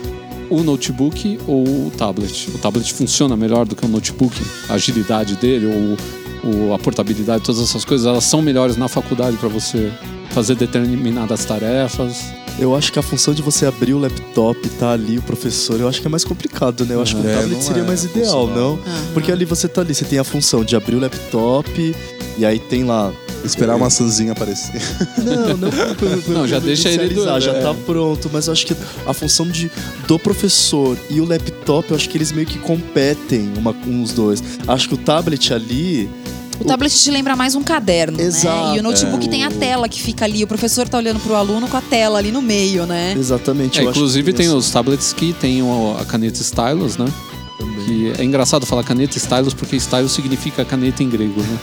[SPEAKER 1] o notebook ou o tablet? O tablet funciona melhor do que o notebook? A agilidade dele ou, ou a portabilidade, todas essas coisas, elas são melhores na faculdade pra você fazer determinadas tarefas?
[SPEAKER 3] Eu acho que a função de você abrir o laptop e tá ali o professor, eu acho que é mais complicado, né? Eu acho que o
[SPEAKER 4] É,
[SPEAKER 3] tablet seria
[SPEAKER 4] é
[SPEAKER 3] mais ideal, não? Porque ali você tá ali, você tem a função de abrir o laptop e aí tem lá.
[SPEAKER 4] Esperar a maçãzinha aparecer.
[SPEAKER 3] Não, não,
[SPEAKER 1] Não, já deixa ele
[SPEAKER 3] inicializar,
[SPEAKER 1] do-
[SPEAKER 3] já
[SPEAKER 1] é.
[SPEAKER 3] tá pronto, mas eu acho que a função de, do professor e o laptop, eu acho que eles meio que competem uma, uns dois. Acho que o tablet ali.
[SPEAKER 2] O tablet te lembra mais um caderno,
[SPEAKER 3] Exato.
[SPEAKER 2] né? E o notebook
[SPEAKER 3] É.
[SPEAKER 2] tem a tela que fica ali. O professor tá olhando pro aluno com a tela ali no meio, né?
[SPEAKER 3] Exatamente.
[SPEAKER 1] É,
[SPEAKER 3] eu acho
[SPEAKER 1] inclusive
[SPEAKER 3] que
[SPEAKER 1] tem
[SPEAKER 3] isso
[SPEAKER 1] os tablets que tem a caneta stylus, né?
[SPEAKER 3] também.
[SPEAKER 1] Que é engraçado falar caneta stylus porque stylus significa caneta em grego, né?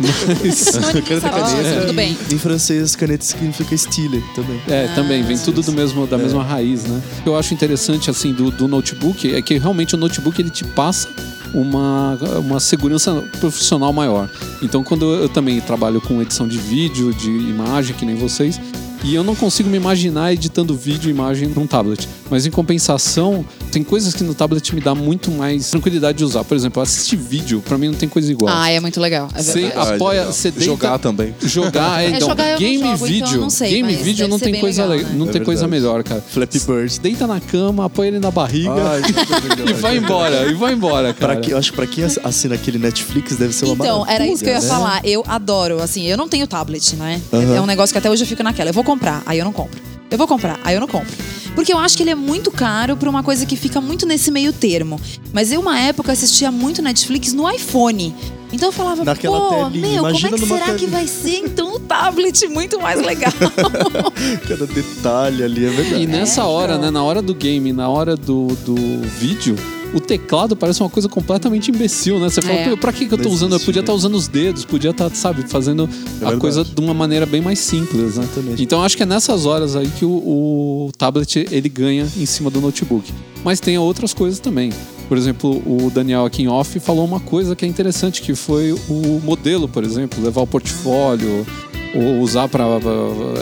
[SPEAKER 1] Mas,
[SPEAKER 2] disso,
[SPEAKER 3] É,
[SPEAKER 2] tudo bem.
[SPEAKER 3] Em francês, caneta significa stile também.
[SPEAKER 1] é, também vem tudo do mesmo, da
[SPEAKER 3] É.
[SPEAKER 1] mesma raiz, né? O que eu acho interessante assim do, do notebook é que realmente o notebook ele te passa uma, uma segurança profissional maior. Então quando eu, eu também trabalho com edição de vídeo, de imagem, que nem vocês, e eu não consigo me imaginar editando vídeo e imagem num tablet. Mas em compensação, tem coisas que no tablet me dá muito mais tranquilidade de usar. Por exemplo, assistir vídeo, pra mim não tem coisa igual.
[SPEAKER 2] Ah, é muito legal. É
[SPEAKER 1] Você
[SPEAKER 2] verdade.
[SPEAKER 1] apoia,
[SPEAKER 4] legal.
[SPEAKER 1] você deita,
[SPEAKER 4] Jogar também.
[SPEAKER 1] Jogar, é,
[SPEAKER 2] É,
[SPEAKER 1] então,
[SPEAKER 2] jogar
[SPEAKER 1] game
[SPEAKER 2] jogo, então
[SPEAKER 1] vídeo,
[SPEAKER 2] eu não sei,
[SPEAKER 1] game vídeo
[SPEAKER 2] deve
[SPEAKER 1] não tem coisa
[SPEAKER 2] legal,
[SPEAKER 1] le-
[SPEAKER 2] né?
[SPEAKER 1] não
[SPEAKER 3] É
[SPEAKER 1] tem coisa melhor, cara.
[SPEAKER 3] Flappy Bird.
[SPEAKER 1] Deita na cama, apoia ele na barriga
[SPEAKER 3] Ai,
[SPEAKER 1] e vai embora, e vai embora, cara.
[SPEAKER 3] Pra que, eu acho que pra quem assina aquele Netflix deve ser uma
[SPEAKER 2] Então,
[SPEAKER 3] maravilha.
[SPEAKER 2] era isso que eu ia
[SPEAKER 3] né?
[SPEAKER 2] falar. Eu adoro, assim, eu não tenho tablet, né?
[SPEAKER 3] Aham.
[SPEAKER 2] É um negócio que até hoje eu fico naquela. Eu vou comprar, aí eu não compro. Eu vou comprar, aí eu não compro. Porque eu acho que ele é muito caro pra uma coisa que fica muito nesse meio termo. Mas eu, uma época, assistia muito Netflix no iPhone. Então eu falava,
[SPEAKER 3] Naquela
[SPEAKER 2] pô,
[SPEAKER 3] telinha,
[SPEAKER 2] meu, como é que será que
[SPEAKER 3] telinha.
[SPEAKER 2] vai ser então o tablet muito mais legal?
[SPEAKER 3] Cada detalhe ali é verdade.
[SPEAKER 1] E nessa
[SPEAKER 2] É,
[SPEAKER 1] hora,
[SPEAKER 2] então.
[SPEAKER 1] né, na hora do game, na hora do, do vídeo, o teclado parece uma coisa completamente imbecil, né? Você fala,
[SPEAKER 2] É.
[SPEAKER 1] "Pô, pra que, que eu tô usando? Eu podia estar usando os dedos, podia estar, sabe, fazendo a
[SPEAKER 4] verdade.
[SPEAKER 1] coisa de uma maneira bem mais simples, né?
[SPEAKER 3] Exatamente.
[SPEAKER 1] Então acho que é nessas horas aí que o, o tablet ele ganha em cima do notebook. Mas tem outras coisas também. Por exemplo, o Daniel aqui em off falou uma coisa que é interessante, que foi o modelo, por exemplo, levar o portfólio, ou usar para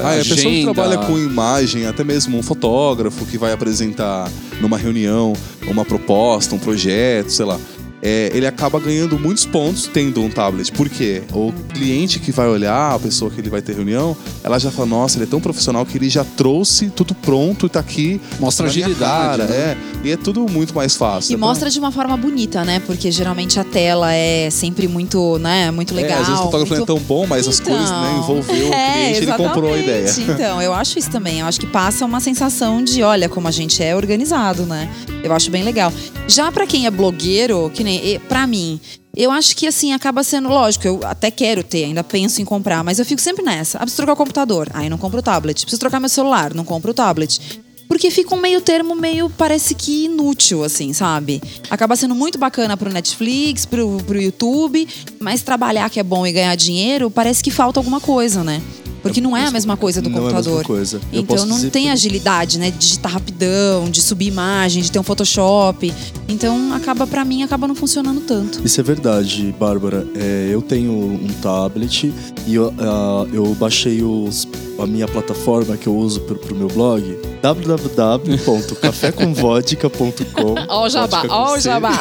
[SPEAKER 4] Ah, é a pessoa que trabalha com imagem, até mesmo um fotógrafo que vai apresentar numa reunião uma proposta, um projeto, sei lá. É, ele acaba ganhando muitos pontos tendo um tablet. Por quê? O cliente que vai olhar, a pessoa que ele vai ter reunião, ela já fala, nossa, ele é tão profissional que ele já trouxe tudo pronto e tá aqui.
[SPEAKER 1] Mostra agilidade,
[SPEAKER 4] cara,
[SPEAKER 1] né?
[SPEAKER 4] é. E é tudo muito mais fácil.
[SPEAKER 2] E mostra de uma forma bonita, né? Porque geralmente a tela é sempre muito, né? Muito legal.
[SPEAKER 4] É, às vezes o fotógrafo
[SPEAKER 2] muito...
[SPEAKER 4] não é tão bom, mas as coisas, né, envolveu o
[SPEAKER 2] é,
[SPEAKER 4] cliente, ele comprou a ideia.
[SPEAKER 2] Então, eu acho isso também. Eu acho que passa uma sensação de, olha, como a gente é organizado, né? Eu acho bem legal. Já pra quem é blogueiro, que nem e- pra mim, eu acho que assim acaba sendo lógico. Eu até quero ter, ainda penso em comprar, mas eu fico sempre nessa. Ah, preciso trocar o computador, aí não compro o tablet. Preciso trocar meu celular, não compro o tablet. Porque fica um meio termo meio, parece que inútil, assim, sabe? Acaba sendo muito bacana pro Netflix, pro, pro YouTube, mas trabalhar que é bom e ganhar dinheiro, parece que falta alguma coisa, né? Porque não é a mesma coisa do
[SPEAKER 3] Não é a
[SPEAKER 2] computador.
[SPEAKER 3] mesma coisa. Eu
[SPEAKER 2] Então não
[SPEAKER 3] dizer
[SPEAKER 2] tem agilidade, né? De digitar rapidão, de subir imagem, de ter um Photoshop. Então acaba, pra mim, acaba não funcionando tanto.
[SPEAKER 3] Isso é verdade, Bárbara. É, eu tenho um tablet e eu, ah, eu baixei os- a minha plataforma que eu uso pro, pro meu blog, www.cafécomvodka.com.
[SPEAKER 2] Ó o jabá, ó o jabá.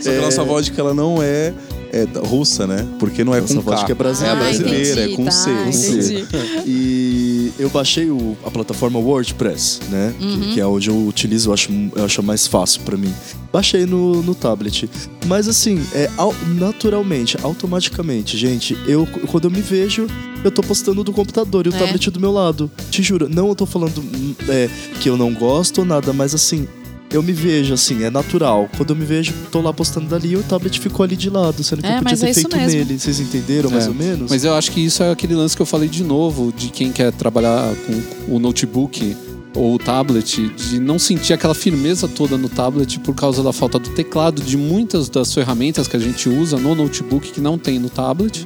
[SPEAKER 4] Só que a nossa vodka ela não é, é russa, né? Porque não é
[SPEAKER 3] Nossa
[SPEAKER 4] com K.
[SPEAKER 3] vodka é brasileira.
[SPEAKER 4] É a brasileira,
[SPEAKER 2] entendi,
[SPEAKER 4] é com
[SPEAKER 2] tá,
[SPEAKER 4] C. com C.
[SPEAKER 2] entendi.
[SPEAKER 3] E eu baixei o- a plataforma WordPress, né? Que-
[SPEAKER 2] Uhum.
[SPEAKER 3] Que, é onde eu utilizo, eu acho, eu acho mais fácil pra mim. Baixei no, no tablet. Mas assim, é naturalmente, automaticamente, gente, eu quando eu me vejo, eu tô postando do computador e o
[SPEAKER 2] É.
[SPEAKER 3] tablet do meu lado. Te juro, não eu tô falando hum, é, que eu não gosto ou nada, mas assim. Eu me vejo assim, é natural. Quando eu me vejo, tô lá postando dali e o tablet ficou ali de lado, sendo que
[SPEAKER 2] É,
[SPEAKER 3] eu podia ter
[SPEAKER 2] é
[SPEAKER 3] feito nele. Vocês entenderam mais
[SPEAKER 1] É.
[SPEAKER 3] ou menos?
[SPEAKER 1] Mas eu acho que isso é aquele lance que eu falei de novo, de quem quer trabalhar com o notebook ou o tablet, de não sentir aquela firmeza toda no tablet por causa da falta do teclado, de muitas das ferramentas que a gente usa no notebook que não tem no tablet.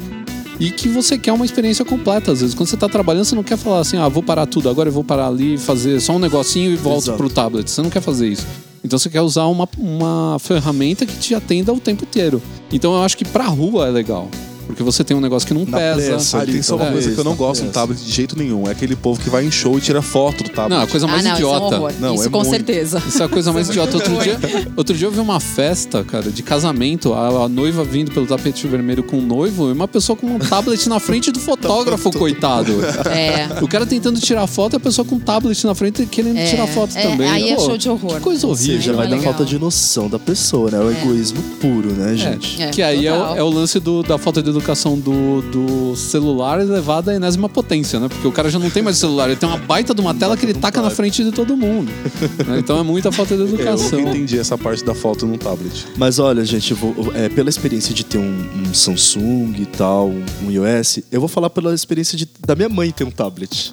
[SPEAKER 1] E que você quer uma experiência completa. Às vezes, quando você está trabalhando, você não quer falar assim, ah, vou parar tudo, agora eu vou parar ali fazer só um negocinho e volto
[SPEAKER 3] Exato.
[SPEAKER 1] pro tablet. Você não quer fazer isso. Então você quer usar uma, uma ferramenta que te atenda o tempo inteiro. Então eu acho que pra rua é legal. Porque você tem um negócio que não
[SPEAKER 3] Na
[SPEAKER 1] pesa.
[SPEAKER 3] pressa.
[SPEAKER 4] Ah,
[SPEAKER 3] ali,
[SPEAKER 4] tem só uma
[SPEAKER 3] talvez,
[SPEAKER 4] coisa que eu não gosto no
[SPEAKER 3] pressa.
[SPEAKER 4] tablet de jeito nenhum. É aquele povo que vai em show e tira foto do tablet.
[SPEAKER 1] Não, a coisa mais
[SPEAKER 2] ah, não,
[SPEAKER 1] idiota.
[SPEAKER 2] Isso é um horror.
[SPEAKER 4] Não,
[SPEAKER 2] isso
[SPEAKER 4] é
[SPEAKER 2] com
[SPEAKER 4] muito.
[SPEAKER 2] certeza.
[SPEAKER 1] Isso é a coisa mais idiota. Outro dia, outro dia eu vi uma festa, cara, de casamento, a, a noiva vindo pelo tapete vermelho com o noivo e uma pessoa com um tablet na frente do fotógrafo, coitado.
[SPEAKER 2] É.
[SPEAKER 1] O cara tentando tirar foto e a pessoa com um tablet na frente querendo
[SPEAKER 2] É,
[SPEAKER 1] tirar foto
[SPEAKER 2] é,
[SPEAKER 1] também.
[SPEAKER 2] aí é
[SPEAKER 1] Pô,
[SPEAKER 2] show de horror.
[SPEAKER 1] Que coisa
[SPEAKER 3] Ou
[SPEAKER 1] horrível.
[SPEAKER 3] seja,
[SPEAKER 2] não
[SPEAKER 3] vai
[SPEAKER 2] é
[SPEAKER 3] dar falta de noção da pessoa, né? O egoísmo puro, né, gente?
[SPEAKER 2] É,
[SPEAKER 1] Que aí é o, é o lance do- da falta de educação do, do celular elevado à enésima potência, né? Porque o cara já não tem mais celular, ele tem uma baita de uma tela que ele taca na frente de todo mundo. né? Então é muita falta de
[SPEAKER 4] É, eu
[SPEAKER 1] educação.
[SPEAKER 4] nunca entendi essa parte da foto num tablet.
[SPEAKER 3] Mas olha, gente, eu vou, é, pela experiência de ter um, um Samsung e tal, um iOS, eu vou falar pela experiência de- da minha mãe ter um tablet.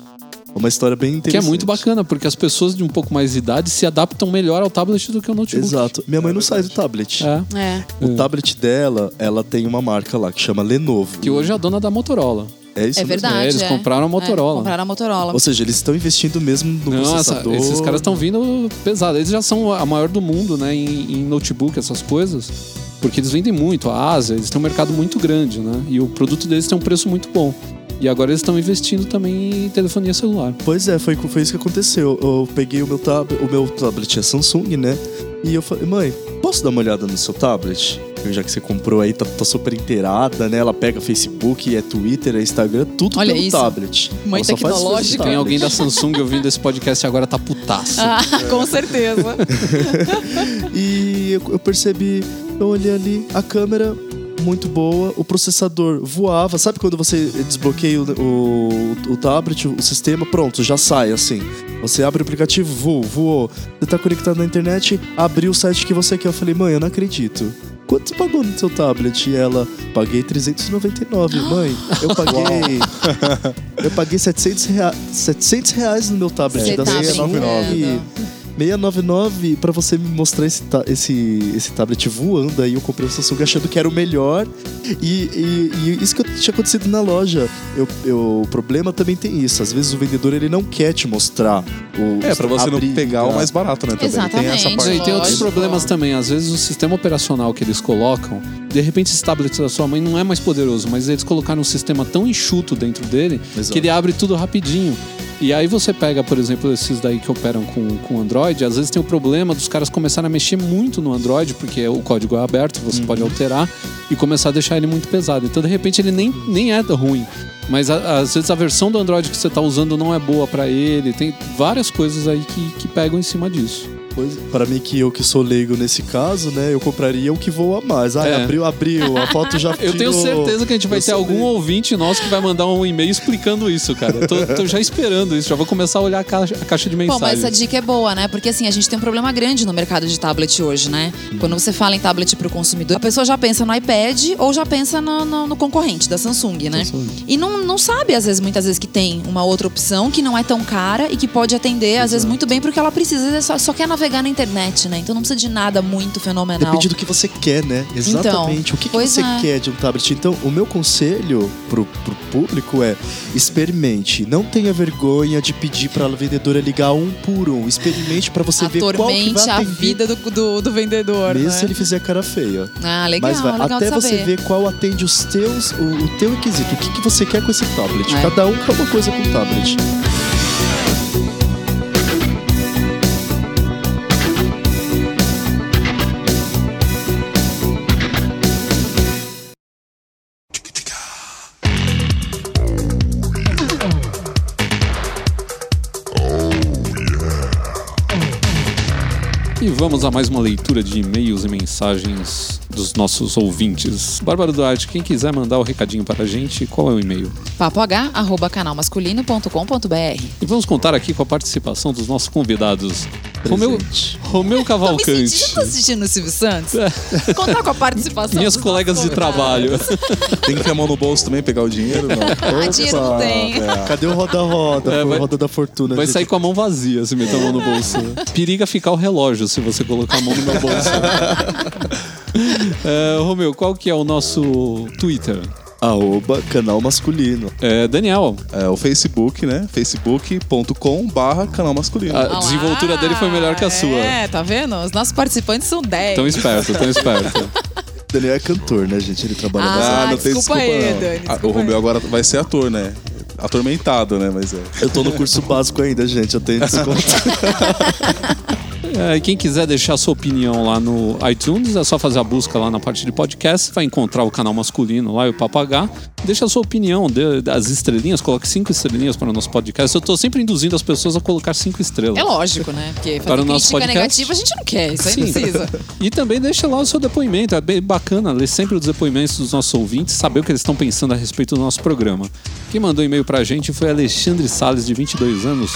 [SPEAKER 3] É uma história bem interessante.
[SPEAKER 1] Que é muito bacana, porque as pessoas de um pouco mais de idade se adaptam melhor ao tablet do que ao notebook.
[SPEAKER 3] Exato. Minha mãe não sai do tablet.
[SPEAKER 1] É.
[SPEAKER 2] É.
[SPEAKER 3] O tablet dela, ela tem uma marca lá que chama Lenovo.
[SPEAKER 1] Que hoje é a dona da Motorola.
[SPEAKER 3] É isso
[SPEAKER 2] É
[SPEAKER 3] mesmo?
[SPEAKER 2] verdade.
[SPEAKER 1] É, eles
[SPEAKER 2] é.
[SPEAKER 1] compraram a Motorola.
[SPEAKER 2] É, compraram a Motorola.
[SPEAKER 3] Ou seja, eles estão investindo mesmo no
[SPEAKER 1] Não, essa-
[SPEAKER 3] processador.
[SPEAKER 1] esses caras estão vindo pesado. Eles já são a maior do mundo, né, em, em notebook, essas coisas. Porque eles vendem muito. A Ásia, eles têm um mercado muito grande, né? E o produto deles tem um preço muito bom. E agora eles estão investindo também em telefonia celular.
[SPEAKER 3] Pois é, foi, foi isso que aconteceu. Eu peguei o meu tablet, o meu tablet é Samsung, né? E eu falei, mãe, posso dar uma olhada no seu tablet? Já que você comprou aí, tá, tá super inteirada, né? Ela pega Facebook, é Twitter, é Instagram, tudo
[SPEAKER 2] Olha
[SPEAKER 3] pelo
[SPEAKER 2] isso.
[SPEAKER 3] tablet.
[SPEAKER 2] Mãe
[SPEAKER 3] Ela
[SPEAKER 2] tecnológica.
[SPEAKER 1] Tem alguém da Samsung ouvindo esse podcast agora tá putaço.
[SPEAKER 2] Ah, com certeza.
[SPEAKER 3] E eu, eu percebi, eu olhei ali, a câmera muito boa, o processador voava. Sabe quando você desbloqueia o, o, o tablet, o sistema, pronto, já sai assim. Você abre o aplicativo, voou, voou. Você tá conectado na internet, abriu o site que você quer. Eu falei, mãe, eu não acredito. Quanto você pagou no seu tablet? E ela, paguei 399. Mãe, eu paguei. eu paguei 700, rea 700 reais no meu tablet.
[SPEAKER 2] Você
[SPEAKER 3] da
[SPEAKER 2] tá
[SPEAKER 3] 699 pra você me mostrar esse, ta- esse, esse tablet voando aí. Eu comprei o Samsung achando que era o melhor. E, e- e isso que eu- tinha acontecido na loja. Eu, eu- o problema também tem isso. Às vezes o vendedor ele não quer te mostrar o.
[SPEAKER 4] É, pra você não
[SPEAKER 3] abrir,
[SPEAKER 4] pegar o
[SPEAKER 3] tá?
[SPEAKER 4] mais barato, né? Também. Tem essa
[SPEAKER 2] Exatamente.
[SPEAKER 4] parte.
[SPEAKER 1] E tem outros problemas também. Às vezes o sistema operacional que eles colocam, de repente esse tablet da sua mãe não é mais poderoso, mas eles colocaram um sistema tão enxuto dentro dele
[SPEAKER 3] Exato.
[SPEAKER 1] que ele abre tudo rapidinho. E aí você pega, por exemplo, esses daí que operam com, com Android, às vezes tem o problema dos caras começarem a mexer muito no Android, porque o código é aberto, você pode alterar e começar a deixar ele muito pesado. Então, de repente, ele nem, nem é ruim. Mas a- às vezes a versão do Android que você está usando não é boa para ele. Tem várias coisas aí que, que pegam em cima disso.
[SPEAKER 3] Pois, para mim, que eu que sou leigo nesse caso, né? Eu compraria o que voa mais. Ah,
[SPEAKER 1] É.
[SPEAKER 3] abriu, abriu. A foto já
[SPEAKER 1] Eu tenho certeza que a gente vai
[SPEAKER 3] Eu
[SPEAKER 1] ter algum
[SPEAKER 3] leigo.
[SPEAKER 1] ouvinte nosso que vai mandar um e-mail explicando isso, cara. Eu tô, tô já esperando isso, já vou começar a olhar a caixa, a caixa de
[SPEAKER 2] Bom, mas
[SPEAKER 1] mensagens.
[SPEAKER 2] essa dica é boa, né? Porque assim, a gente tem um problema grande no mercado de tablet hoje, né? Quando você fala em tablet pro consumidor, a pessoa já pensa no iPad ou já pensa no, no- no concorrente da Samsung, né?
[SPEAKER 3] Samsung.
[SPEAKER 2] E não, não sabe, às vezes, muitas vezes, que tem uma outra opção que não é tão cara e que pode atender, às vezes, muito bem porque ela precisa, às vezes, só, só quer navegar na internet, né? Então não precisa de nada muito fenomenal.
[SPEAKER 3] Depende do que você quer, né? Exatamente. o que, que você
[SPEAKER 2] é.
[SPEAKER 3] quer de um tablet? Então, o meu conselho pro, pro público é experimente. Não tenha vergonha de pedir pra vendedora ligar um por um. Experimente pra você ver qual que
[SPEAKER 2] Atormente
[SPEAKER 3] vai
[SPEAKER 2] a
[SPEAKER 3] atender,
[SPEAKER 2] vida do, do, do vendedor,
[SPEAKER 3] Mesmo
[SPEAKER 2] né?
[SPEAKER 3] se ele fizer cara feia.
[SPEAKER 2] Ah, legal,
[SPEAKER 3] Mas vai,
[SPEAKER 2] legal
[SPEAKER 3] até você ver qual atende os teus, o, o teu requisito. O que, que você quer com esse tablet.
[SPEAKER 2] É.
[SPEAKER 3] Cada um quer uma coisa com o tablet.
[SPEAKER 1] Vamos a mais uma leitura de e-mails e mensagens dos nossos ouvintes. Bárbara Duarte, quem quiser mandar o recadinho para a gente, qual é o e-mail?
[SPEAKER 2] papoh.canalmasculino.com.br
[SPEAKER 1] E vamos contar aqui com a participação dos nossos convidados. Romeu. Romeu
[SPEAKER 2] Tô me
[SPEAKER 1] Cavalcante.
[SPEAKER 2] sentindo, tô assistindo o Silvio Santos. Contar com a participação
[SPEAKER 1] Minhas
[SPEAKER 2] dos
[SPEAKER 1] colegas de trabalho.
[SPEAKER 4] Tem que ter a mão no bolso também, pegar o dinheiro, não.
[SPEAKER 2] Ah, dinheiro não tem.
[SPEAKER 3] Cadê o roda-roda?
[SPEAKER 1] É, vai-
[SPEAKER 3] roda da fortuna.
[SPEAKER 1] Vai
[SPEAKER 3] gente?
[SPEAKER 1] sair com a mão vazia se meter a mão no bolso. Periga ficar o relógio se você colocar a mão no meu bolso. É, Romeu, qual que é o nosso Twitter?
[SPEAKER 3] Arroba canal masculino.
[SPEAKER 1] É, Daniel,
[SPEAKER 4] É o Facebook, né? facebook.com barra canal masculino.
[SPEAKER 1] a
[SPEAKER 2] Olá.
[SPEAKER 1] desenvoltura dele foi melhor que a sua.
[SPEAKER 2] É, tá vendo? Os nossos participantes são 10.
[SPEAKER 1] Tão esperto, tão esperto.
[SPEAKER 3] Daniel é cantor, né, gente? Ele trabalha
[SPEAKER 2] Ah,
[SPEAKER 3] na
[SPEAKER 4] Ah, não tem
[SPEAKER 2] desculpa
[SPEAKER 4] desculpa,
[SPEAKER 2] aí,
[SPEAKER 4] não.
[SPEAKER 2] Dani,
[SPEAKER 4] Ah,
[SPEAKER 2] desculpa
[SPEAKER 4] o Romeu
[SPEAKER 2] aí.
[SPEAKER 4] agora vai ser ator, né? Atormentado, né? Mas é.
[SPEAKER 3] Eu tô no curso básico ainda, gente. Eu tenho desconto.
[SPEAKER 1] É, quem quiser deixar sua opinião lá no iTunes, é só fazer a busca lá na parte de podcast, vai encontrar o canal masculino lá e o Papo H. Deixa a sua opinião, dê as estrelinhas, coloque cinco estrelinhas para o nosso podcast. Eu tô sempre induzindo as pessoas a colocar cinco estrelas.
[SPEAKER 2] É lógico, né? Porque
[SPEAKER 1] Para o nosso podcast?
[SPEAKER 2] negativa a gente não quer, isso aí
[SPEAKER 1] Sim.
[SPEAKER 2] precisa.
[SPEAKER 1] E também deixa lá o seu depoimento, é bem bacana ler sempre os depoimentos dos nossos ouvintes, saber o que eles estão pensando a respeito do nosso programa. Quem mandou e-mail pra gente foi Alexandre Salles, de 22 anos,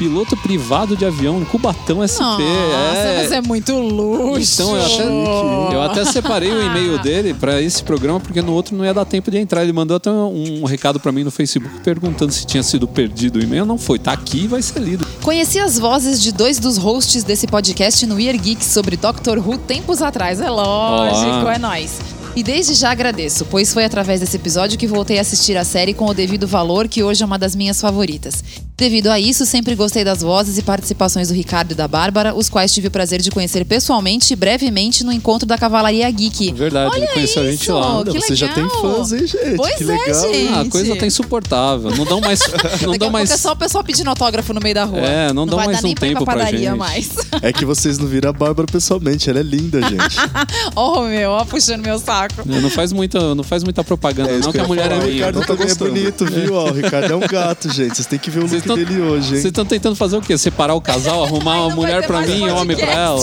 [SPEAKER 1] piloto privado de avião, Cubatão SP.
[SPEAKER 2] Nossa,
[SPEAKER 1] é...
[SPEAKER 2] você é muito luxo.
[SPEAKER 1] Então eu até, eu até separei o e-mail dele pra esse programa, porque no outro não ia dar tempo de entrar. Ele mandou até um recado pra mim no Facebook perguntando se tinha sido perdido o e-mail. Não foi, tá aqui e vai ser lido.
[SPEAKER 2] Conheci as vozes de dois dos hosts desse podcast no Ear Geeks sobre Doctor Who tempos atrás. É lógico,
[SPEAKER 1] Olá.
[SPEAKER 2] é nóis. E desde já agradeço, pois foi através desse episódio que voltei a assistir a série com o devido valor, que hoje é uma das minhas favoritas. Devido a isso, sempre gostei das vozes e participações do Ricardo e da Bárbara, os quais tive o prazer de conhecer pessoalmente e brevemente no encontro da Cavalaria Geek.
[SPEAKER 1] Verdade, ele conheceu a gente
[SPEAKER 2] isso!
[SPEAKER 1] lá.
[SPEAKER 2] Que
[SPEAKER 3] Você já tem
[SPEAKER 2] legal.
[SPEAKER 3] fãs, hein, gente?
[SPEAKER 2] Pois
[SPEAKER 3] que
[SPEAKER 2] é,
[SPEAKER 3] legal.
[SPEAKER 2] gente.
[SPEAKER 1] Ah, a coisa tá insuportável. Não dão mais. Não dão mais.
[SPEAKER 2] é só o pessoal pedindo autógrafo no meio da rua.
[SPEAKER 1] É, não dão
[SPEAKER 2] vai
[SPEAKER 1] mais um tempo
[SPEAKER 2] pra
[SPEAKER 1] pra
[SPEAKER 2] padaria
[SPEAKER 1] gente.
[SPEAKER 2] mais.
[SPEAKER 3] É que vocês não viram a Bárbara pessoalmente. Ela é linda, gente.
[SPEAKER 2] Ó, meu, ó, puxando meu saco.
[SPEAKER 1] Não faz muita, não faz muita propaganda,
[SPEAKER 4] É isso
[SPEAKER 1] não,
[SPEAKER 4] que
[SPEAKER 1] que a mulher é
[SPEAKER 4] falar,
[SPEAKER 3] o
[SPEAKER 1] minha.
[SPEAKER 3] Ricardo
[SPEAKER 4] não tô
[SPEAKER 3] também é
[SPEAKER 4] gostando.
[SPEAKER 3] bonito, viu? Ó, o Ricardo é um gato, gente. Vocês têm que ver o look
[SPEAKER 1] tão-
[SPEAKER 3] dele hoje,
[SPEAKER 1] Vocês estão tentando fazer o quê? Separar o casal, arrumar uma mulher
[SPEAKER 2] mais
[SPEAKER 1] mim e um homem pra ela?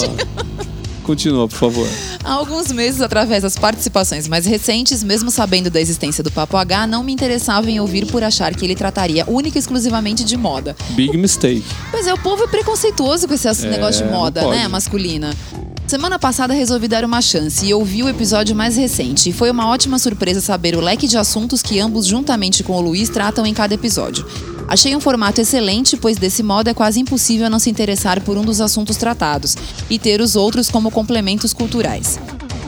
[SPEAKER 1] Continua, por favor.
[SPEAKER 2] Há alguns meses, através das participações mais recentes, mesmo sabendo da existência do Papo H, não me interessava em ouvir por achar que ele trataria única e exclusivamente de moda.
[SPEAKER 1] Big mistake.
[SPEAKER 2] Pois é, o povo é preconceituoso com esse
[SPEAKER 1] É,
[SPEAKER 2] negócio de moda, né, masculina. Semana passada resolvi dar uma chance e ouvi o episódio mais recente. E foi uma ótima surpresa saber o leque de assuntos que ambos, juntamente com o Luiz, tratam em cada episódio. Achei um formato excelente, pois desse modo é quase impossível não se interessar por um dos assuntos tratados e ter os outros como complementos culturais.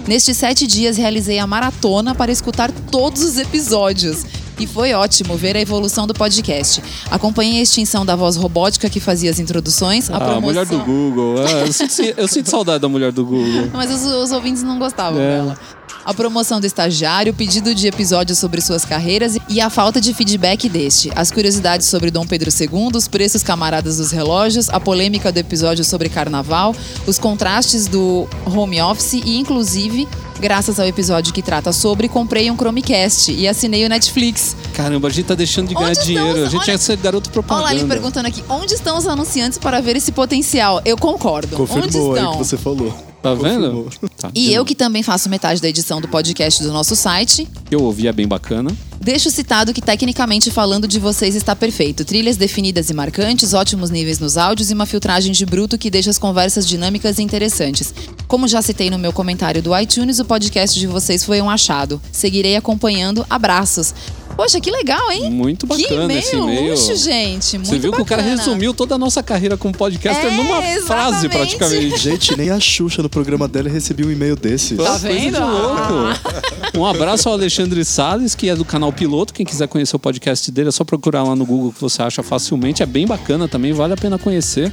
[SPEAKER 2] Nestes sete dias realizei a maratona para escutar todos os episódios. E foi ótimo ver a evolução do podcast. Acompanhei a extinção da voz robótica que fazia as introduções, a
[SPEAKER 1] Ah,
[SPEAKER 2] promoção...
[SPEAKER 1] a mulher do Google. Ah, eu, sinto, eu sinto saudade da mulher do Google.
[SPEAKER 2] Mas os, os ouvintes não gostavam
[SPEAKER 1] É.
[SPEAKER 2] dela. A promoção do estagiário, o pedido de episódios sobre suas carreiras e a falta de feedback deste. As curiosidades sobre Dom Pedro II, os preços camaradas dos relógios, a polêmica do episódio sobre carnaval, os contrastes do home office e, inclusive, graças ao episódio que trata sobre, comprei um Chromecast e assinei o Netflix.
[SPEAKER 1] Caramba, a gente tá deixando de ganhar
[SPEAKER 2] Onde
[SPEAKER 1] dinheiro.
[SPEAKER 2] os-
[SPEAKER 1] A gente
[SPEAKER 2] olha-
[SPEAKER 1] tinha que ser garoto
[SPEAKER 2] Olha
[SPEAKER 1] propaganda.
[SPEAKER 2] lá ele perguntando aqui, onde estão os anunciantes para ver esse potencial? Eu concordo. onde
[SPEAKER 3] Confirmou aí
[SPEAKER 2] estão?
[SPEAKER 3] o que você falou.
[SPEAKER 1] Tá vendo?
[SPEAKER 3] Confirmou.
[SPEAKER 1] Tá.
[SPEAKER 2] E eu que também faço metade da edição do podcast do nosso site,
[SPEAKER 1] Eu ouvi, é bem bacana.
[SPEAKER 2] Deixo citado que, tecnicamente falando, de vocês está perfeito. Trilhas definidas e marcantes, ótimos níveis nos áudios e uma filtragem de bruto que deixa as conversas dinâmicas e interessantes. Como já citei no meu comentário do iTunes, o podcast de vocês foi um achado. Seguirei acompanhando. Abraços. Poxa, que legal, hein?
[SPEAKER 1] Muito
[SPEAKER 2] que
[SPEAKER 1] bacana
[SPEAKER 2] e-mail
[SPEAKER 1] esse e-mail.
[SPEAKER 2] luxo, gente. Muito
[SPEAKER 1] Você viu que o cara
[SPEAKER 2] bacana.
[SPEAKER 1] resumiu toda a nossa carreira como podcaster
[SPEAKER 2] É,
[SPEAKER 1] numa frase,
[SPEAKER 2] exatamente.
[SPEAKER 1] praticamente.
[SPEAKER 3] Gente, nem a Xuxa no programa dela recebeu um e-mail desse.
[SPEAKER 2] Tá vendo?
[SPEAKER 1] de louco. Um abraço ao Alexandre Salles, que é do canal Piloto. Quem quiser conhecer o podcast dele, é só procurar lá no Google que você acha facilmente. É bem bacana também, vale a pena conhecer.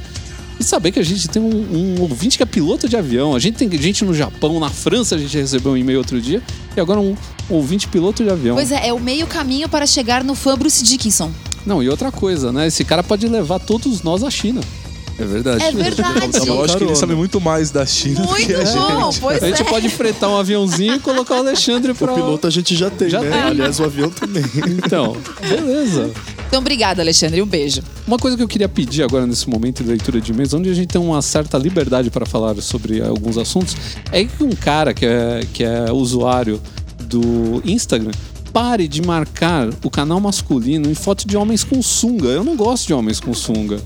[SPEAKER 1] E saber que a gente tem um, um ouvinte que é piloto de avião. A gente tem gente no Japão, na França, a gente recebeu um e-mail outro dia. E agora um ouvinte piloto de avião.
[SPEAKER 2] Pois é, é o meio caminho para chegar no fã Bruce Dickinson.
[SPEAKER 1] Não, e outra coisa, né? Esse cara pode levar todos nós à China.
[SPEAKER 3] É verdade.
[SPEAKER 2] É verdade.
[SPEAKER 4] Eu acho que ele sabe muito mais da China do
[SPEAKER 2] Muito
[SPEAKER 4] que a gente.
[SPEAKER 2] bom, pois
[SPEAKER 1] A gente
[SPEAKER 2] é.
[SPEAKER 1] pode fretar um aviãozinho e colocar o Alexandre
[SPEAKER 3] O
[SPEAKER 1] pra...
[SPEAKER 3] piloto a gente já tem,
[SPEAKER 1] Já
[SPEAKER 3] né?
[SPEAKER 1] tem.
[SPEAKER 3] Aliás, o avião também.
[SPEAKER 1] Então, beleza.
[SPEAKER 2] Então, obrigada, Alexandre. Um beijo.
[SPEAKER 1] Uma coisa que eu queria pedir agora nesse momento de leitura de e-mails, onde a gente tem uma certa liberdade para falar sobre alguns assuntos, é que um cara que é, que é usuário do Instagram pare de marcar o canal masculino em foto de homens com sunga. Eu não gosto de homens com sunga.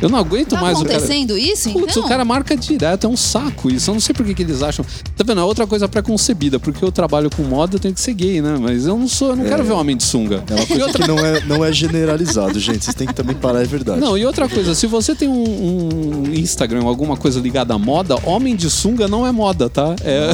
[SPEAKER 1] Eu não aguento
[SPEAKER 2] Tá
[SPEAKER 1] mais o cara.
[SPEAKER 2] acontecendo isso,
[SPEAKER 1] Putz,
[SPEAKER 2] então?
[SPEAKER 1] o cara marca direto, é um saco isso. Eu não sei por que, que eles acham. Tá vendo? É outra coisa pré-concebida, porque eu trabalho com moda, eu tenho que ser gay, né? Mas eu não sou, eu não quero ver um homem de sunga.
[SPEAKER 3] É uma coisa que não é, não é generalizado, gente. Vocês têm que também parar, é verdade.
[SPEAKER 1] Não, e outra coisa, se você tem um, um Instagram, alguma coisa ligada à moda, homem de sunga não é moda, tá? É,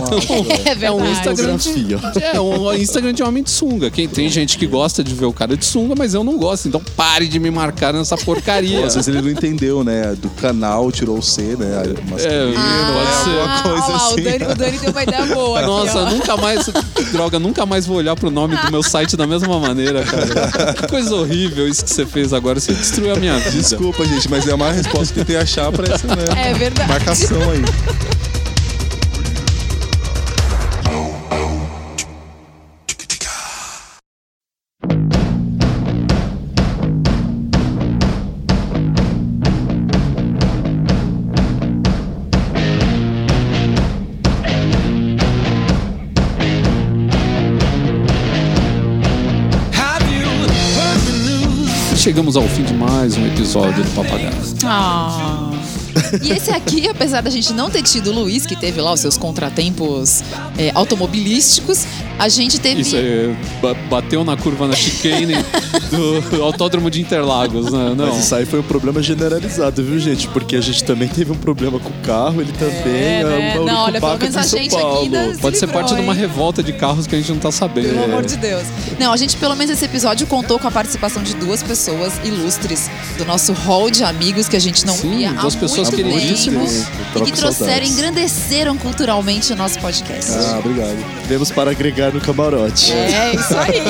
[SPEAKER 2] É
[SPEAKER 1] é um. Instagram de, é um Instagram de homem de sunga. Quem tem gente que gosta de ver o cara de sunga, mas eu não gosto. Então pare de me marcar nessa porcaria.
[SPEAKER 4] Às vezes ele não entendeu, né? Do canal tirou o C, né? Masculino,
[SPEAKER 1] É, pode
[SPEAKER 4] né?
[SPEAKER 1] ser.
[SPEAKER 4] Alguma coisa
[SPEAKER 2] olha lá,
[SPEAKER 4] assim.
[SPEAKER 2] o, Dani, o Dani deu uma ideia boa. aqui,
[SPEAKER 1] Nossa,
[SPEAKER 2] ó.
[SPEAKER 1] nunca mais. Droga, nunca mais vou olhar pro nome do meu site da mesma maneira, cara. Que coisa horrível isso que você fez agora. Você destruiu a minha vida.
[SPEAKER 4] Desculpa, gente, mas é uma resposta que eu tentei achar pra essa né?
[SPEAKER 2] É verdade.
[SPEAKER 4] marcação aí.
[SPEAKER 1] Chegamos ao fim de mais um episódio do Papagaio.
[SPEAKER 2] Ah. E esse aqui, apesar da gente não ter tido o Luiz, que teve lá os seus contratempos é, automobilísticos, a gente teve.
[SPEAKER 1] Isso aí, ba- bateu na curva na chicane do Autódromo de Interlagos, né? Não.
[SPEAKER 3] Mas isso aí foi um problema generalizado, viu, gente? Porque a gente também teve um problema com o carro, ele também
[SPEAKER 2] É,
[SPEAKER 3] é,
[SPEAKER 2] né? Não, olha, pelo menos a gente aqui se
[SPEAKER 1] Pode ser parte de uma
[SPEAKER 2] hein?
[SPEAKER 1] revolta de carros que a gente não tá sabendo.
[SPEAKER 2] Pelo amor de Deus. Não, a gente, pelo menos esse episódio, contou com a participação de duas pessoas ilustres do nosso hall de amigos que a gente não
[SPEAKER 1] Sim,
[SPEAKER 2] via há
[SPEAKER 1] duas pessoas
[SPEAKER 2] muito
[SPEAKER 1] queridíssimas.
[SPEAKER 2] E que trouxeram,
[SPEAKER 3] saudades.
[SPEAKER 2] engrandeceram culturalmente o nosso podcast.
[SPEAKER 3] Ah, obrigado. Vemos para agregar no camarote.
[SPEAKER 2] É, isso aí.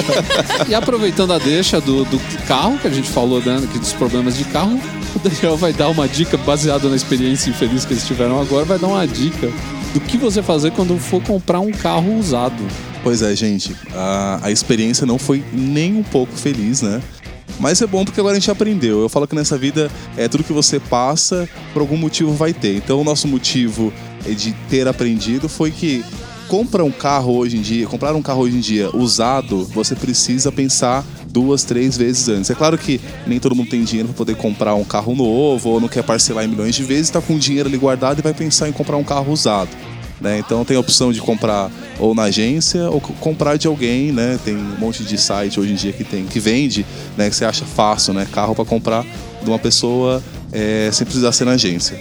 [SPEAKER 1] E aproveitando a deixa do, do carro, que a gente falou né, aqui dos problemas de carro, o Daniel vai dar uma dica baseada na experiência infeliz que eles tiveram agora, vai dar uma dica do que você fazer quando for comprar um carro usado.
[SPEAKER 4] Pois é, gente. A, a experiência não foi nem um pouco feliz, né? Mas é bom porque agora a gente aprendeu. Eu falo que nessa vida é tudo que você passa, por algum motivo vai ter. Então o nosso motivo é de ter aprendido foi que compra um carro hoje em dia, comprar um carro hoje em dia usado, você precisa pensar duas, três vezes antes. É claro que nem todo mundo tem dinheiro para poder comprar um carro novo ou não quer parcelar em milhões de vezes, está com o dinheiro ali guardado e vai pensar em comprar um carro usado. Né? Então tem a opção de comprar ou na agência ou comprar de alguém, né? Tem um monte de site hoje em dia que tem que vende, né? Que você acha fácil, né? Carro para comprar de uma pessoa é, sem precisar ser na agência.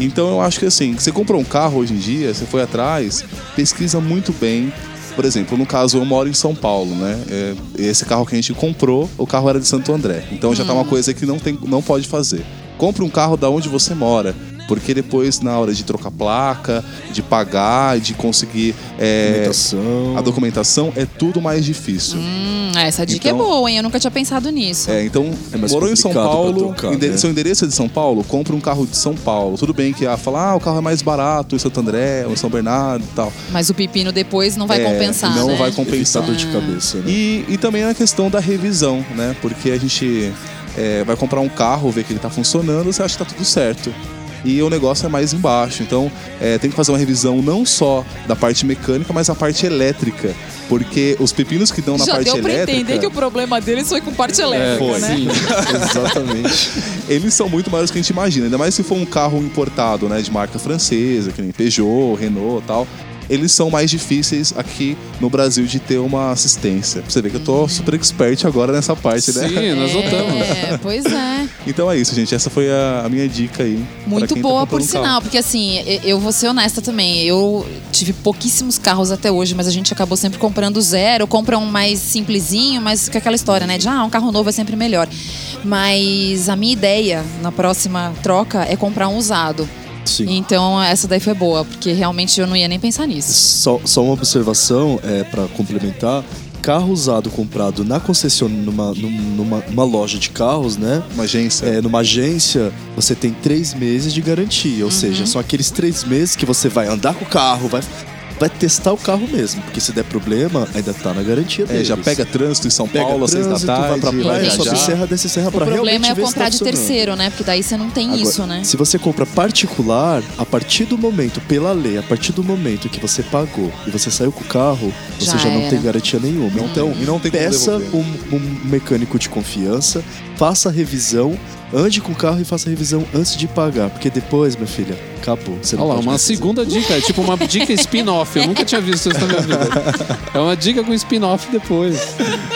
[SPEAKER 4] Então eu acho que assim, você comprou um carro hoje em dia, você foi atrás, pesquisa muito bem. Por exemplo, no caso eu moro em São Paulo, né? É, esse carro que a gente comprou, o carro era de Santo André. Então já tá uma coisa que não tem, não pode fazer. Compre um carro da onde você mora. Porque depois, na hora de trocar placa, de pagar, de conseguir é,
[SPEAKER 3] Documentação.
[SPEAKER 4] a documentação, é tudo mais difícil.
[SPEAKER 2] Hum, essa dica
[SPEAKER 4] Então-
[SPEAKER 2] é boa, hein? Eu nunca tinha pensado nisso.
[SPEAKER 4] É, então,
[SPEAKER 3] É
[SPEAKER 4] morou em São Paulo,
[SPEAKER 3] trocar, né?
[SPEAKER 4] seu endereço é de São Paulo, compra um carro de São Paulo. Tudo bem que ah, fala, ah, o carro é mais barato em Santo André, ou em São Bernardo e tal.
[SPEAKER 2] Mas o pepino depois não vai
[SPEAKER 4] É,
[SPEAKER 2] compensar,
[SPEAKER 4] não
[SPEAKER 2] né?
[SPEAKER 4] vai compensar.
[SPEAKER 3] Dor de cabeça, né?
[SPEAKER 4] E, e também a questão da revisão, né? Porque a gente é, vai comprar um carro, ver que ele tá funcionando, você acha que tá tudo certo. E o negócio é mais embaixo. Então, é, tem que fazer uma revisão não só da parte mecânica, mas a parte elétrica. Porque os pepinos que dão na
[SPEAKER 2] Já
[SPEAKER 4] parte
[SPEAKER 2] deu pra
[SPEAKER 4] elétrica.
[SPEAKER 2] entender que o problema deles foi com parte elétrica,
[SPEAKER 4] foi.
[SPEAKER 2] né?
[SPEAKER 1] Sim.
[SPEAKER 3] Exatamente.
[SPEAKER 4] eles são muito maiores do que a gente imagina. Ainda mais se for um carro importado, né? De marca francesa, que nem Peugeot, Renault e tal. Eles são mais difíceis aqui no Brasil de ter uma assistência. Você ver que eu tô super expert agora nessa parte, né?
[SPEAKER 1] Sim, nós notamos.
[SPEAKER 2] É, pois é.
[SPEAKER 4] Então é isso, gente. Essa foi a, a minha dica aí.
[SPEAKER 2] Muito
[SPEAKER 4] tá
[SPEAKER 2] boa, por
[SPEAKER 4] comprando um carro.
[SPEAKER 2] sinal, porque assim, eu vou ser honesta também. Eu tive pouquíssimos carros até hoje, mas a gente acabou sempre comprando zero, compra um mais simplesinho, mas com aquela história, né? De ah, um carro novo é sempre melhor. Mas a minha ideia na próxima troca é comprar um usado.
[SPEAKER 3] Sim.
[SPEAKER 2] Então essa daí foi boa, porque realmente eu não ia nem pensar nisso.
[SPEAKER 3] Só, só uma observação é para complementar. Carro usado comprado na concessionária, numa, numa, numa loja de carros, né?
[SPEAKER 4] Uma agência.
[SPEAKER 3] É, numa agência, você tem três meses de garantia. Ou
[SPEAKER 2] Uhum.
[SPEAKER 3] seja, são aqueles três meses que você vai andar com o carro, vai, vai testar o carro mesmo. Porque se der problema, ainda tá na garantia
[SPEAKER 4] É,
[SPEAKER 3] deles.
[SPEAKER 4] já pega trânsito em São
[SPEAKER 3] Pega
[SPEAKER 4] Paulo às seis da
[SPEAKER 3] trânsito,
[SPEAKER 4] tarde.
[SPEAKER 3] vai pra praia,
[SPEAKER 4] vai
[SPEAKER 3] sobe serra, desce serra
[SPEAKER 2] O
[SPEAKER 3] pra
[SPEAKER 2] problema
[SPEAKER 3] realmente
[SPEAKER 2] é
[SPEAKER 3] ver se
[SPEAKER 2] comprar
[SPEAKER 3] tá
[SPEAKER 2] de
[SPEAKER 3] funcionando.
[SPEAKER 2] terceiro, né? Porque daí você não tem
[SPEAKER 3] Agora,
[SPEAKER 2] isso, né?
[SPEAKER 3] Se você compra particular, a partir do momento, pela lei, a partir do momento que você pagou e você saiu com o carro, você
[SPEAKER 2] Já
[SPEAKER 3] já, não tem garantia nenhuma. Então,
[SPEAKER 4] e não tem
[SPEAKER 3] peça um, um mecânico de confiança, faça a revisão, ande com o carro e faça a revisão antes de pagar. Porque depois, minha filha, acabou. Você não
[SPEAKER 1] Olha lá,
[SPEAKER 3] pode
[SPEAKER 1] uma segunda dica, é tipo uma dica spin-off. Eu nunca tinha visto isso na minha vida. É uma dica com spin-off depois.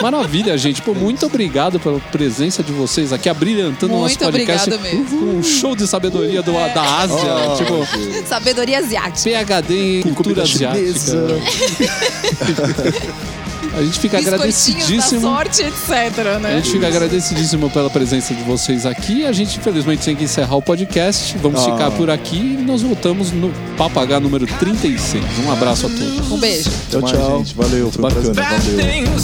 [SPEAKER 1] Maravilha, gente. Pô, muito obrigado pela presença de vocês aqui, abrilhantando o nosso
[SPEAKER 2] Muito
[SPEAKER 1] podcast.
[SPEAKER 2] obrigada mesmo.
[SPEAKER 1] Com um show de sabedoria do, da Ásia.
[SPEAKER 3] Oh,
[SPEAKER 1] tipo,
[SPEAKER 2] Sabedoria asiática.
[SPEAKER 1] PHD em cultura
[SPEAKER 3] Comida
[SPEAKER 1] asiática. A gente fica agradecidíssimo.
[SPEAKER 2] sorte, etc,
[SPEAKER 1] A
[SPEAKER 2] né?
[SPEAKER 1] gente fica agradecidíssimo pela presença de vocês aqui. A gente, infelizmente, tem que encerrar o podcast. Vamos
[SPEAKER 3] Ah.
[SPEAKER 1] ficar por aqui e nós voltamos no Papagá número 36. Um abraço a todos.
[SPEAKER 2] Um beijo.
[SPEAKER 3] Tchau,
[SPEAKER 4] Mas,
[SPEAKER 3] tchau.
[SPEAKER 4] gente, valeu, foi
[SPEAKER 3] Bacana, valeu.